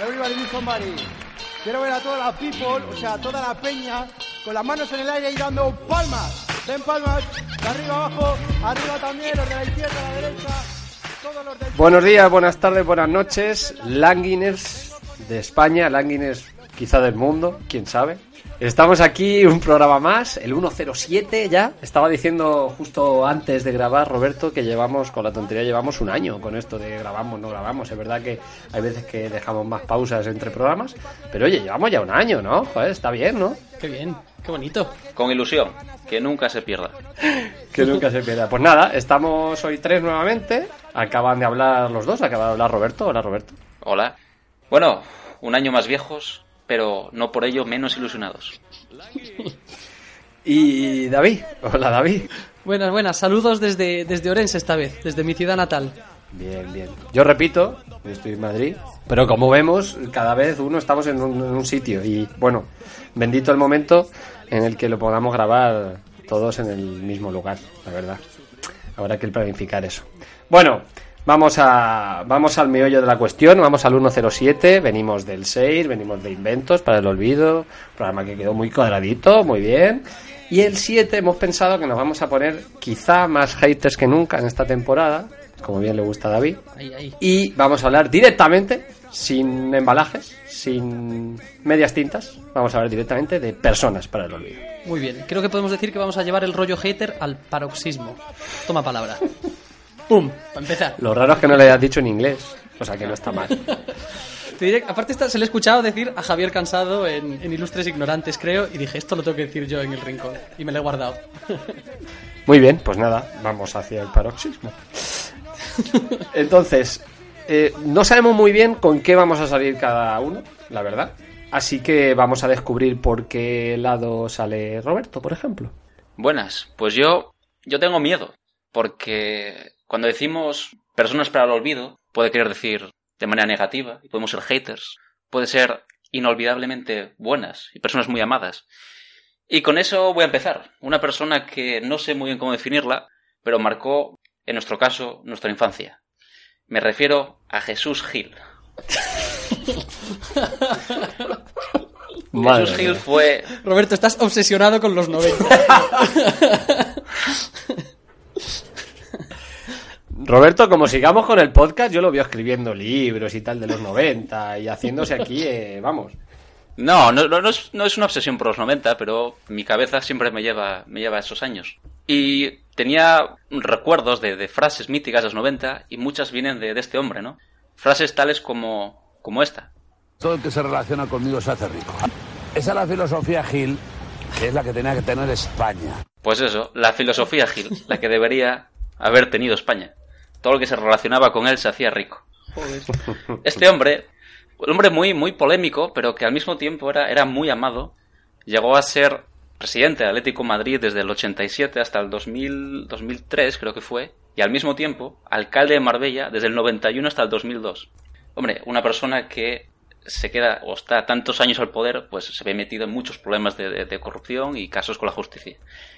Everybody need somebody. Quiero ver a toda la people, o sea, toda la peña, con las manos en el aire y dando palmas. Den palmas, de arriba abajo, arriba también, los de la izquierda, a la derecha. Todos los del... Buenos días, buenas tardes, buenas noches. Languiners de España, Languiners quizá del mundo, quién sabe. Estamos aquí, un programa más, el 107 ya. Estaba diciendo justo antes de grabar, Roberto, que llevamos, con la tontería, llevamos un año con esto de grabamos, no grabamos. Es verdad que hay veces que dejamos más pausas entre programas, pero oye, llevamos ya un año, ¿no? Joder, está bien, ¿no? Qué bien, qué bonito. Con ilusión, que nunca se pierda. Que nunca se pierda. Pues nada, estamos hoy tres nuevamente. Acaban de hablar los dos, acaba de hablar Roberto. Hola, Roberto. Hola. Bueno, un año más viejos, pero no por ello menos ilusionados. Y David. Hola, David. Buenas, buenas. Saludos desde, desde Orense esta vez, desde mi ciudad natal. Bien, bien. Yo repito, yo estoy en Madrid, pero como vemos, cada vez uno estamos en un, en un sitio y bueno, bendito el momento en el que lo podamos grabar todos en el mismo lugar, la verdad. Habrá que planificar eso. Bueno, vamos a vamos al meollo de la cuestión, vamos al 107, venimos del 6, venimos de Inventos para el olvido, programa que quedó muy cuadradito, muy bien. Y el 7 hemos pensado que nos vamos a poner quizá más haters que nunca en esta temporada, como bien le gusta a David. Ahí, ahí. Y vamos a hablar directamente, sin embalajes, sin medias tintas, vamos a hablar directamente de personas para el olvido. Muy bien. Creo que podemos decir que vamos a llevar el rollo hater al paroxismo. Toma palabra. ¡Pum! Para empezar. Lo raro es que no le hayas dicho en inglés, o sea que no está mal. Te diré, aparte esta- se le he escuchado decir a Javier Cansado en, en Ilustres Ignorantes, creo, y dije, esto lo tengo que decir yo en el rincón. Y me lo he guardado. Muy bien, pues nada, vamos hacia el paroxismo. Entonces, eh, no sabemos muy bien con qué vamos a salir cada uno, la verdad. Así que vamos a descubrir por qué lado sale Roberto, por ejemplo. Buenas, pues yo, yo tengo miedo, porque cuando decimos personas para el olvido, puede querer decir de manera negativa, y podemos ser haters, puede ser inolvidablemente buenas y personas muy amadas. Y con eso voy a empezar. Una persona que no sé muy bien cómo definirla, pero marcó, en nuestro caso, nuestra infancia. Me refiero a Jesús Gil. Madre Jesús Gil fue Roberto, estás obsesionado con los 90. Roberto, como sigamos con el podcast, yo lo veo escribiendo libros y tal de los 90 y haciéndose aquí, eh, vamos. No, no, es, no es una obsesión por los 90, pero mi cabeza siempre me lleva, me lleva a esos años. Y tenía recuerdos de, de frases míticas de los 90 y muchas vienen de, de este hombre, ¿no? Frases tales como, como esta. Todo el que se relaciona conmigo se hace rico. Esa es la filosofía Gil, que es la que tenía que tener España. Pues eso, la filosofía Gil, la que debería haber tenido España. Todo lo que se relacionaba con él se hacía rico. Este hombre, un hombre muy, muy polémico, pero que al mismo tiempo era, era muy amado, llegó a ser presidente del Atlético de Madrid desde el 87 hasta el 2000, 2003, creo que fue, y al mismo tiempo alcalde de Marbella desde el 91 hasta el 2002. Hombre, una persona que se queda o está tantos años al poder, pues se ve metido en muchos problemas de, de- de corrupción y casos con la justicia.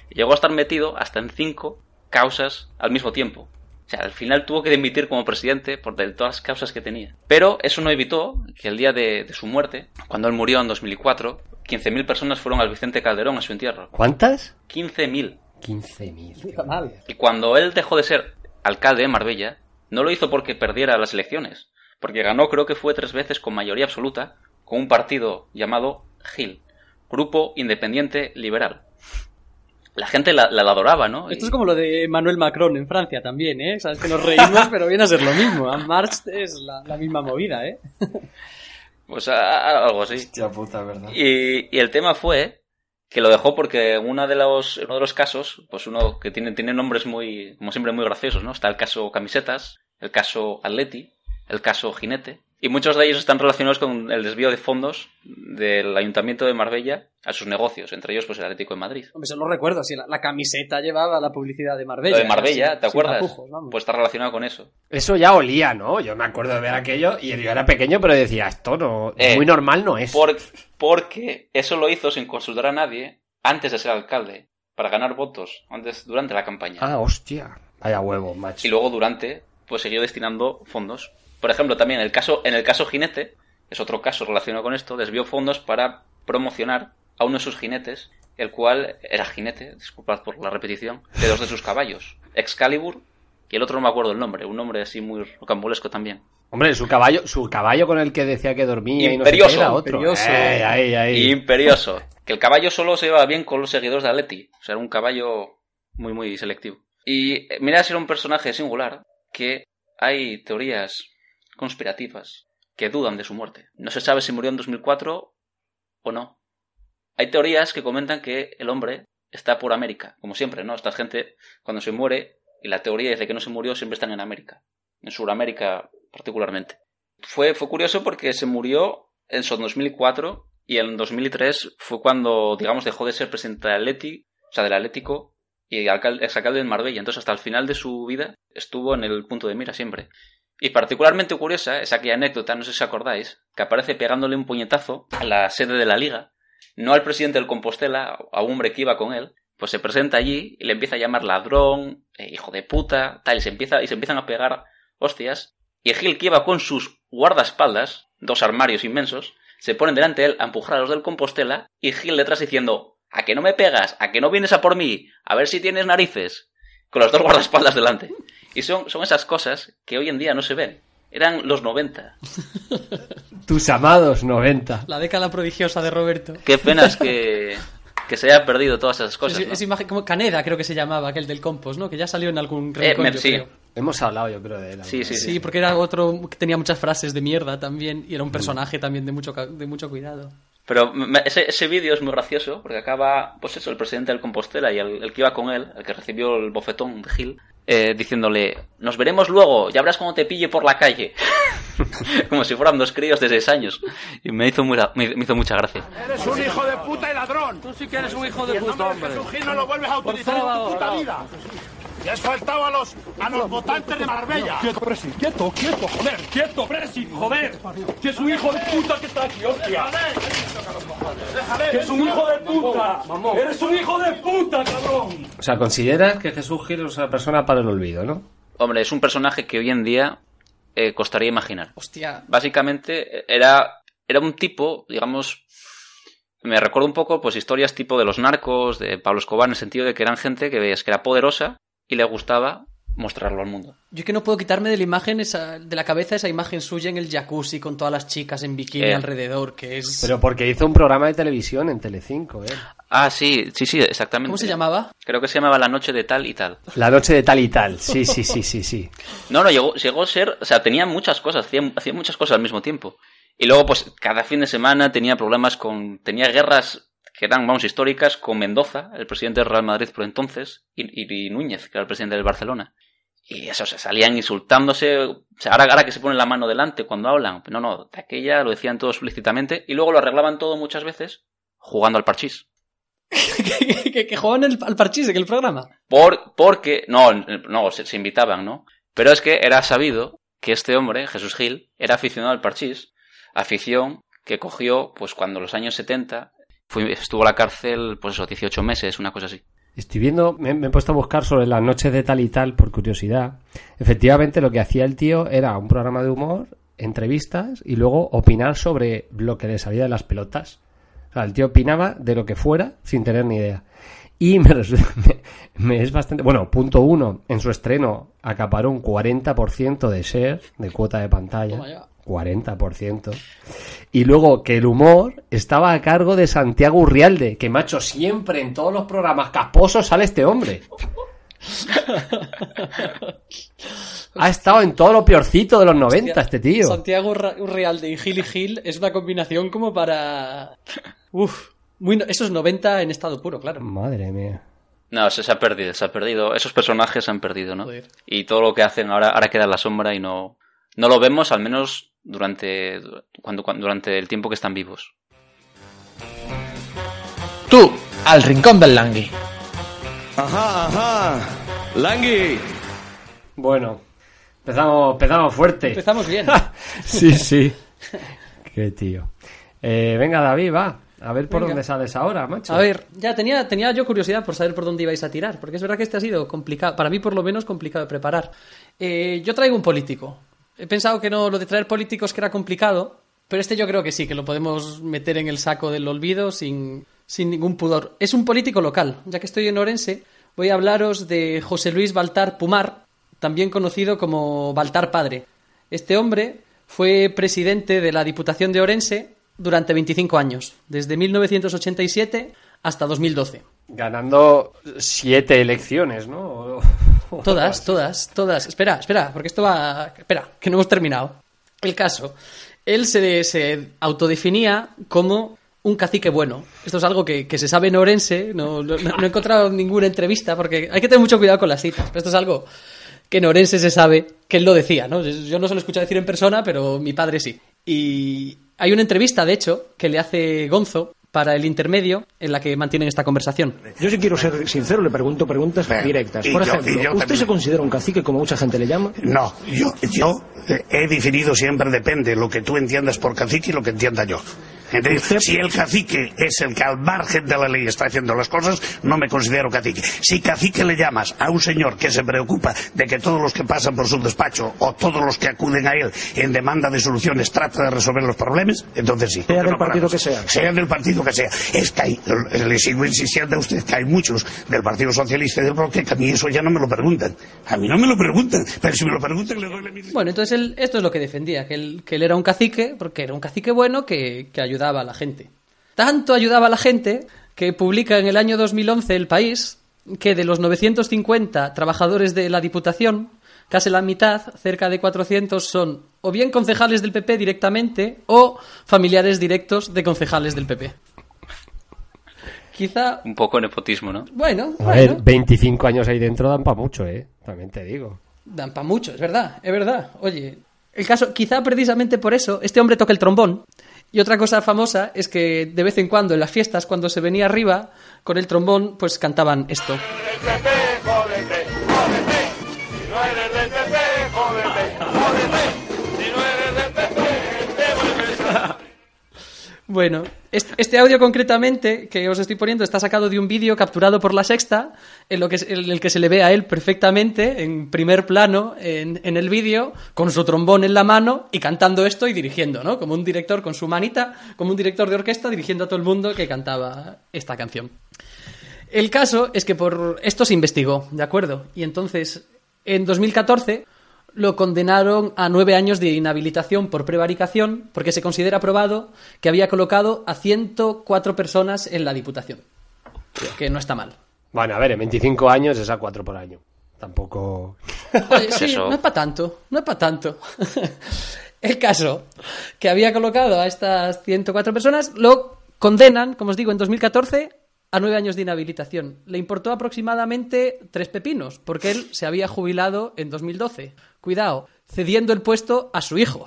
Llegó a estar metido hasta en cinco causas al mismo tiempo. O sea, al final tuvo que dimitir como presidente por de todas las causas que tenía. Pero eso no evitó que el día de, de su muerte, cuando él murió en 2004, 15.000 personas fueron al Vicente Calderón a su entierro. ¿Cuántas? 15.000. 15.000. Y cuando él dejó de ser alcalde de Marbella, no lo hizo porque perdiera las elecciones, porque ganó creo que fue tres veces con mayoría absoluta con un partido llamado GIL, Grupo Independiente Liberal. La gente la, la adoraba, ¿no? Esto Y- es como lo de Emmanuel Macron en Francia también, ¿eh? Sabes que nos reímos, pero viene a ser lo mismo. A March es la, la misma movida, ¿eh? Pues a- a- algo así. Hostia puta, ¿verdad? Y, y el tema fue que lo dejó porque una de los, uno de los casos, pues uno que tiene, tiene nombres muy, como siempre, muy graciosos, ¿no? Está el caso Camisetas, el caso Atleti, el caso Jinete, y muchos de ellos están relacionados con el desvío de fondos del Ayuntamiento de Marbella a sus negocios, entre ellos pues el Atlético de Madrid. Hombre, eso lo recuerdo, sí, la, la camiseta llevaba la publicidad de Marbella. Lo de Marbella, ¿te sin acuerdas? tapujos. Pues está relacionado con eso. Eso ya olía, ¿no? Yo me acuerdo de ver aquello y yo era pequeño, pero decía, esto no, Eh, muy normal no es. Por- porque eso lo hizo sin consultar a nadie antes de ser alcalde, para ganar votos antes, durante la campaña. Ah, hostia. Vaya huevo, macho. y luego durante pues siguió destinando fondos por ejemplo también el caso en el caso jinete es otro caso relacionado con esto, desvió fondos para promocionar a uno de sus jinetes, el cual era jinete, disculpad por la repetición, de dos de sus caballos, Excalibur y el otro no me acuerdo el nombre, un nombre así muy rocambolesco también. Hombre, su caballo, su caballo con el que decía que dormía Imperioso, y no sé qué era otro. imperioso. Eh, ahí, ahí. Imperioso. Que el caballo solo se llevaba bien con los seguidores de Atleti. O sea, era un caballo muy, muy selectivo. Y eh, mira, si era un personaje singular que hay teorías conspirativas que dudan de su muerte. No se sabe si murió en 2004 o no. Hay teorías que comentan que el hombre está por América, como siempre, ¿no? Esta gente, cuando se muere, y la teoría dice que no se murió, siempre están en América. En Sudamérica, particularmente. Fue, fue curioso porque se murió en su 2004 y en 2003 fue cuando, digamos, dejó de ser presidente del Atleti, o sea, del Atlético, y alcalde, exalcalde de Marbella. Entonces, hasta el final de su vida estuvo en el punto de mira siempre. Y particularmente curiosa es aquella anécdota, no sé si acordáis, que aparece pegándole un puñetazo a la sede de la liga, no al presidente del Compostela, a un hombre que iba con él, pues se presenta allí y le empieza a llamar ladrón, eh, hijo de puta, tal, y se, empieza, y se empiezan a pegar hostias. Y Gil, que iba con sus guardaespaldas, dos armarios inmensos, se ponen delante de él a empujar a los del Compostela y Gil detrás diciendo, ¿a que no me pegas? ¿A que no vienes a por mí? A ver si tienes narices. Con los dos guardaespaldas delante. Y son, son esas cosas que hoy en día no se ven. Eran los 90. Tus amados 90. La década prodigiosa de Roberto. Qué penas que, que se haya perdido todas esas cosas. Es, ¿no? es imagen como Caneda, creo que se llamaba, aquel del compost, ¿no? Que ya salió en algún Eh, rincón, yo sí. creo. Hemos hablado, yo creo, de él. Sí, sí, Sí, porque era otro que tenía muchas frases de mierda también y era un personaje también de mucho, ca- de mucho cuidado. Pero me- ese, ese vídeo es muy gracioso porque acaba, pues eso, el presidente del Compostela y el, el que iba con él, el que recibió el bofetón de Gil, eh, diciéndole, nos veremos luego, ya verás cómo te pille por la calle. Como si fueran dos críos de seis años. Y me hizo, muy, me, hizo mucha gracia. Eres un hijo de puta y ladrón. Tú sí que eres un hijo de puta, hombre. No lo vuelves a utilizar en tu puta vida. Y has faltado a los, a los votantes de Marbella. Quieto, Presi, quieto, quieto, joder, quieto, Presi, joder. Que es un hijo de puta que está aquí, hostia. Que es un hijo de puta. Eres un hijo de puta, cabrón. O sea, consideras que Jesús Gil es una persona para el olvido, ¿no? Hombre, es un personaje que hoy en día eh, costaría imaginar. Hostia, Básicamente eh, era, era un tipo, digamos, me recuerda un poco pues historias tipo de los narcos, de Pablo Escobar, en el sentido de que eran gente que veías que era poderosa y le gustaba mostrarlo al mundo. yo que no puedo quitarme de la imagen esa, de la cabeza esa imagen suya en el jacuzzi con todas las chicas en bikini Eh. alrededor, que es Pero porque hizo un programa de televisión en Telecinco, ¿eh? Ah, sí, sí, sí, exactamente. ¿Cómo se llamaba? Creo que se llamaba La Noche de Tal y Tal. La noche de tal y tal. Sí, sí, sí, sí, sí. No, no, llegó, llegó a ser, o sea, tenía muchas cosas, hacía, hacía muchas cosas al mismo tiempo. Y luego, pues, cada fin de semana tenía problemas con, tenía guerras que eran, vamos, históricas con Mendoza, el presidente del Real Madrid por entonces, y, Núñez, que era el presidente del Barcelona. Y eso, se salían insultándose, o sea, ahora, ahora que se ponen la mano delante cuando hablan, no, no, de aquella lo decían todo explícitamente, y luego lo arreglaban todo muchas veces jugando al parchís. que, que, que jugaban el- al parchís en el programa. Por, porque, no, no, se, se invitaban, ¿no? Pero es que era sabido que este hombre, Jesús Gil, era aficionado al parchís, afición que cogió, pues cuando los años 70 fue- estuvo a la cárcel, pues eso, 18 meses, una cosa así. Estoy viendo, me, he puesto a buscar sobre las noches de tal y tal por curiosidad. Efectivamente, lo que hacía el tío era un programa de humor, entrevistas y luego opinar sobre lo que le salía de las pelotas. O sea, el tío opinaba de lo que fuera sin tener ni idea. Y me, me- me es bastante. Bueno, punto uno, en su estreno acaparó un 40% de share, de cuota de pantalla. Toma ya. 40%. Y luego que el humor estaba a cargo de Santiago Urrialde, que macho, siempre en todos los programas casposos sale este hombre. ha estado en todo lo peorcito de los 90 este tío. Santiago Urrialde y Gil y Gil es una combinación como para... Uf, muy no- eso es 90 en estado puro, claro. Madre mía. No, se, se ha perdido, se ha perdido. Esos personajes se han perdido, ¿no? Joder. Y todo lo que hacen ahora, ahora queda en la sombra y no, no lo vemos, al menos durante, cuando, cuando- durante el tiempo que están vivos. Tú, al rincón del Langui. Ajá, ajá. Langui. Bueno, empezamos, empezamos fuerte. Empezamos bien. sí, sí. Qué tío. Eh, venga, David, va. A ver por Venga. dónde sales ahora, macho. A ver, ya tenía, tenía yo curiosidad por saber por dónde ibais a tirar, porque es verdad que este ha sido complicado, para mí por lo menos complicado de preparar. Eh, yo traigo un político. He pensado que no, lo de traer políticos que era complicado, Pero este yo creo que sí, que lo podemos meter en el saco del olvido sin, sin ningún pudor. Es un político local. Ya que estoy en Orense, voy a hablaros de José Luis Baltar Pumar, también conocido como Baltar Padre. Este hombre fue presidente de la Diputación de Orense durante 25 años, desde 1987 hasta 2012. Ganando siete elecciones, ¿no? Todas, todas, todas. Espera, espera, porque esto va. Espera, que no hemos terminado. El caso. Él se, se autodefinía como un cacique bueno. Esto es algo que, que se sabe en Orense. No, no- no he encontrado ninguna entrevista porque hay que tener mucho cuidado con las citas. Pero esto es algo que en Orense se sabe que él lo decía, ¿no? Yo no se lo he escuchado decir en persona, pero mi padre sí. Y hay una entrevista, de hecho, que le hace Gonzo para el intermedio en la que mantienen esta conversación. Yo si quiero ser sincero le pregunto preguntas Bien. directas. Por yo- ejemplo, ¿usted también. se considera un cacique como mucha gente le llama? No, yo, yo he definido siempre depende lo que tú entiendas por cacique y lo que entienda yo. ¿Entiendes? Si el cacique es el que al margen de la ley está haciendo las cosas, no me considero cacique. Si cacique le llamas a un señor que se preocupa de que todos los que pasan por su despacho o todos los que acuden a él en demanda de soluciones trata de resolver los problemas, entonces sí. Sea del No partido paramos. que sea. Sea del partido que sea. Es que hay, le sigo insistiendo a usted que hay muchos del Partido Socialista y del Bloque que a mí eso ya no me lo preguntan. A mí no me lo preguntan, pero si me lo preguntan le doy la misma. Bueno, entonces él, esto es lo que defendía, que él, que él era un cacique, porque era un cacique bueno que, que ayudaba a la gente. Tanto ayudaba a la gente que publica en el año 2011 El País que de los 950 trabajadores de la Diputación, casi la mitad, cerca de 400, son o bien concejales del PP directamente o familiares directos de concejales del PP. Quizá, Un poco nepotismo, ¿no? bueno, A ver, bueno, 25 años ahí dentro dan para mucho, ¿eh? También te digo. Dan para mucho, es verdad, es verdad. Oye, el caso, quizá precisamente por eso, este hombre toca el trombón. Y otra cosa famosa es que de vez en cuando en las fiestas, cuando se venía arriba con el trombón, pues cantaban esto. Bueno, este, audio concretamente que os estoy poniendo está sacado de un vídeo capturado por la Sexta, en, lo que, en el que se le ve a él perfectamente, en primer plano, en, en el vídeo, con su trombón en la mano y cantando esto y dirigiendo, ¿no? Como un director con su manita, como un director de orquesta dirigiendo a todo el mundo que cantaba esta canción. El caso es que por esto se investigó, ¿de acuerdo? Y entonces, en 2014 lo condenaron a nueve años de inhabilitación por prevaricación porque se considera probado que había colocado a 104 personas en la Diputación. Que no está mal. Bueno, a ver, en 25 años es a 4 por año. Tampoco. Oye, sí, Eso. no es para tanto, no es para tanto. El caso que había colocado a estas 104 personas lo condenan, como os digo, en 2014 a nueve años de inhabilitación. Le importó aproximadamente tres pepinos, porque él se había jubilado en 2012. Cuidado, cediendo el puesto a su hijo,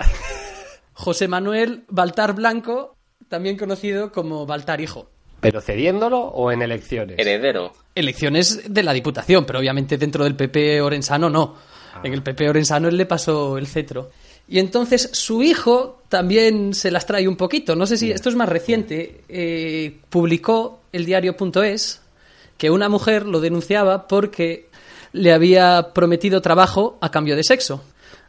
José Manuel Baltar Blanco, también conocido como Baltar Hijo. ¿Pero cediéndolo o en elecciones? Heredero. Elecciones de la Diputación, pero obviamente dentro del PP Orensano no. En el PP Orensano él le pasó el cetro. Y entonces su hijo también se las trae un poquito. No sé si esto es más reciente. Eh, publicó el diario.es que una mujer lo denunciaba porque le había prometido trabajo a cambio de sexo.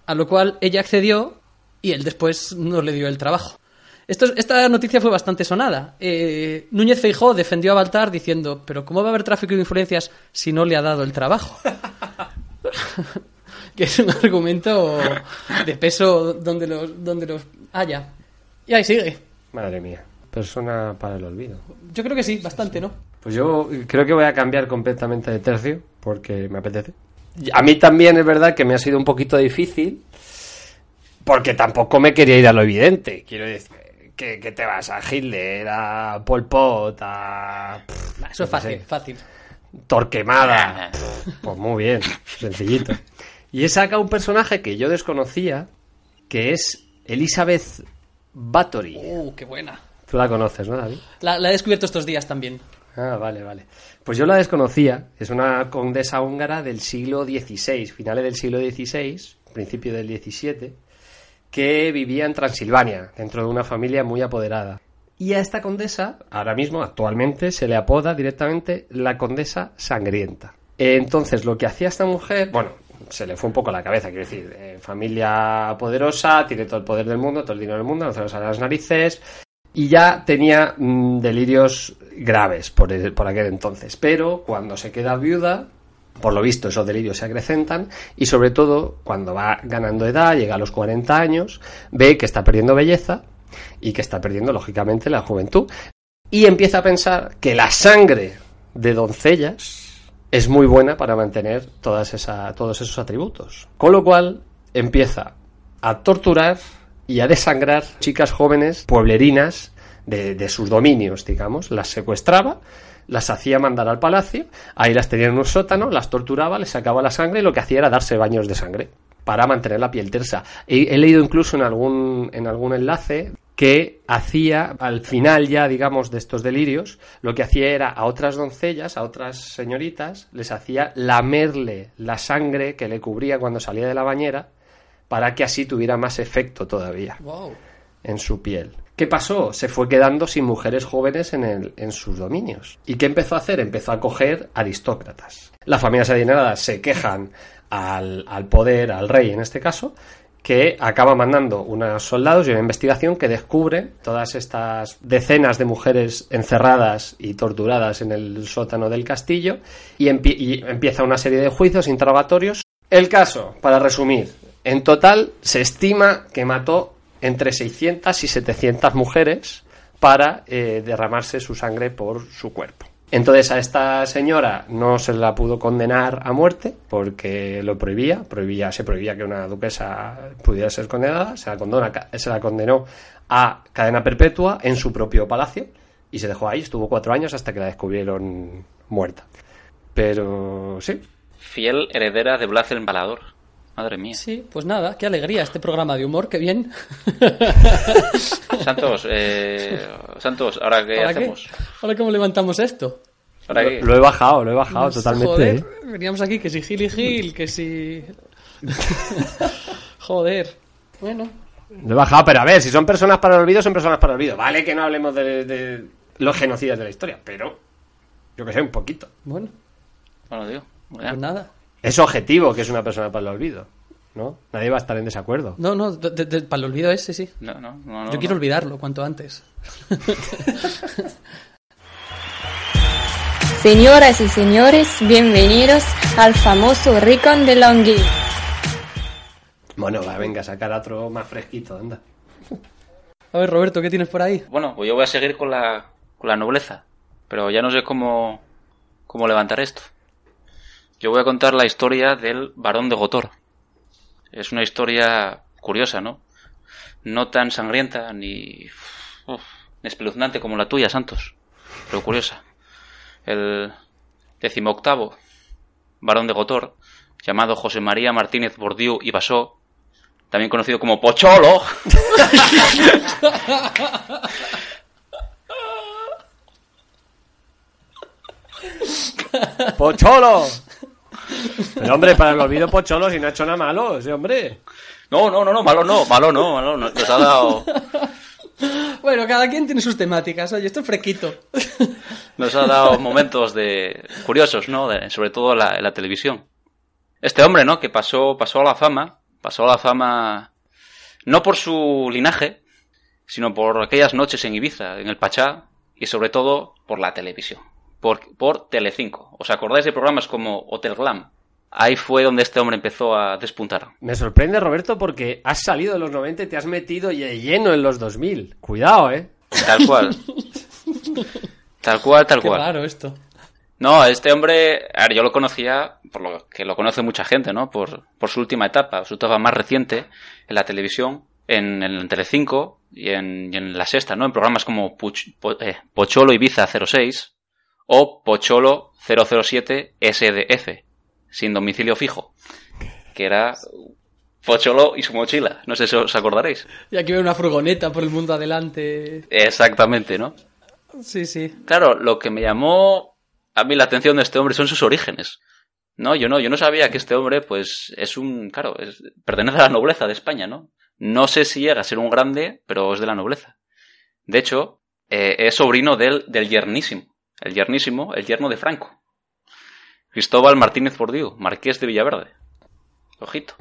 A lo cual ella accedió y él después no le dio el trabajo. Esto, esta noticia fue bastante sonada. Eh, Núñez Feijó defendió a Baltar diciendo, pero ¿cómo va a haber tráfico de influencias si no le ha dado el trabajo? que es un argumento de peso donde los, donde los haya. Y ahí sigue. Madre mía. Persona para el olvido. Yo creo que sí, bastante, ¿no? Pues yo creo que voy a cambiar completamente de tercio porque me apetece. A mí también es verdad que me ha sido un poquito difícil porque tampoco me quería ir a lo evidente. Quiero decir, que, que te vas a Hitler, a Pol Pot, a Nah, Eso es no fácil, sé, fácil. Torquemada. Pues muy bien, sencillito. Y he sacado un personaje que yo desconocía, que es Elizabeth Bathory. Uh, qué buena. Tú la conoces, ¿no, David? La, la he descubierto estos días también. Ah, vale, vale. Pues yo la desconocía. Es una condesa húngara del siglo XVI, finales del siglo XVI, principio del XVII, que vivía en Transilvania, dentro de una familia muy apoderada. Y a esta condesa, ahora mismo, actualmente, se le apoda directamente la condesa sangrienta. Entonces, lo que hacía esta mujer, bueno, se le fue un poco la cabeza, quiero decir, eh, familia poderosa, tiene todo el poder del mundo, todo el dinero del mundo, no se nos a las narices, y ya tenía mm, delirios graves por, el- por aquel entonces. Pero cuando se queda viuda, por lo visto esos delirios se acrecentan y sobre todo cuando va ganando edad, llega a los 40 años, ve que está perdiendo belleza y que está perdiendo lógicamente la juventud y empieza a pensar que la sangre de doncellas es muy buena para mantener todas esa, todos esos atributos. Con lo cual empieza a torturar y a desangrar chicas jóvenes pueblerinas de, de sus dominios, digamos. Las secuestraba, las hacía mandar al palacio, ahí las tenía en un sótano, las torturaba, les sacaba la sangre y lo que hacía era darse baños de sangre para mantener la piel tersa. He, he leído incluso en algún, en algún enlace que hacía al final ya, digamos, de estos delirios, lo que hacía era a otras doncellas, a otras señoritas, les hacía lamerle la sangre que le cubría cuando salía de la bañera para que así tuviera más efecto todavía Wow. en su piel. ¿Qué pasó? Se fue quedando sin mujeres jóvenes en, el, en sus dominios. ¿Y qué empezó a hacer? Empezó a coger aristócratas. Las familias adineradas se quejan al, al poder, al rey en este caso, que acaba mandando unos soldados y una investigación que descubre todas estas decenas de mujeres encerradas y torturadas en el sótano del castillo y, y empieza una serie de juicios, interrogatorios. El caso, para resumir, en total se estima que mató entre 600 y 700 mujeres para eh, derramarse su sangre por su cuerpo. Entonces a esta señora no se la pudo condenar a muerte porque lo prohibía, prohibía se prohibía que una duquesa pudiera ser condenada, se la, se la condenó a cadena perpetua en su propio palacio y se dejó ahí, estuvo cuatro años hasta que la descubrieron muerta. Pero sí, Fiel heredera de Blas el Empalador. Madre mía. Sí, pues nada, qué alegría este programa de humor, qué bien. Santos, eh, Santos, ¿ahora qué ¿Ahora hacemos? ¿Ahora cómo levantamos esto? ¿Ahora qué? lo he bajado, lo he bajado totalmente. Joder, ¿eh? veníamos aquí que si Gil y Gil, que si... Joder. Bueno, Lo he bajado, pero a ver, si son personas para el olvido, son personas para el olvido. Vale que no hablemos de, de los genocidas de la historia, pero yo que sé, un poquito. bueno, Bueno, digo. pues nada. Es objetivo que es una persona para el olvido, ¿no? Nadie va a estar en desacuerdo. No, no, de- para el olvido ese, sí. No, no, no, no, Yo quiero no. olvidarlo cuanto antes. Señoras y señores, bienvenidos al famoso Ricon de Longhi. Bueno, va, venga, sacar otro más fresquito, anda. A ver, Roberto, ¿qué tienes por ahí? Bueno, pues yo voy a seguir con la, con la nobleza. Pero ya no sé cómo, cómo levantar esto. Yo voy a contar la historia del barón de Gotor. Es una historia curiosa, ¿no? No tan sangrienta ni uf, espeluznante como la tuya, Santos. Pero curiosa. El decimoctavo barón de Gotor, llamado José María Martínez Bordiú y Basó, también conocido como Pocholo, ¡Pocholo! Pero hombre, para el olvido Pocholo, si no ha hecho nada malo, ese hombre. No, no, no, no, malo no, malo no, malo no. Nos ha dado, Bueno, cada quien tiene sus temáticas. Oye, esto es fresquito. nos ha dado momentos de curiosos, ¿no? De- sobre todo en la, en la televisión. Este hombre, ¿no? Que pasó, pasó a la fama, pasó a la fama no por su linaje, sino por aquellas noches en Ibiza, en el Pachá, y sobre todo por la televisión, por, por Telecinco. ¿Os acordáis de programas como Hotel Glam? Ahí fue donde este hombre empezó a despuntar. Me sorprende, Roberto, porque has salido de los 90 y te has metido de lleno en los 2000. Cuidado, ¿eh? Tal cual. Tal cual, tal Qué cual. raro esto. No, este hombre, a ver, yo lo conocía, por lo que lo conoce mucha gente, ¿no? Por, por su última etapa, su etapa más reciente en la televisión, en, en Telecinco y en, y en La Sexta, ¿no? En programas como Puch- Po- eh, Pocholo Ibiza 06 o Pocholo 007 SDF, sin domicilio fijo, que era Pocholo y su mochila. No sé si os acordaréis. Y aquí veo una furgoneta por el mundo adelante. Exactamente, ¿no? Sí, sí. Claro, lo que me llamó a mí la atención de este hombre son sus orígenes. No, yo no, yo no sabía que este hombre, pues, es un, claro, es- pertenece a la nobleza de España, ¿no? No sé si llega a ser un grande, pero es de la nobleza. De hecho, eh, es sobrino del, del yernísimo. El yernísimo, el yerno de Franco. Cristóbal Martínez Bordiú, marqués de Villaverde. Ojito.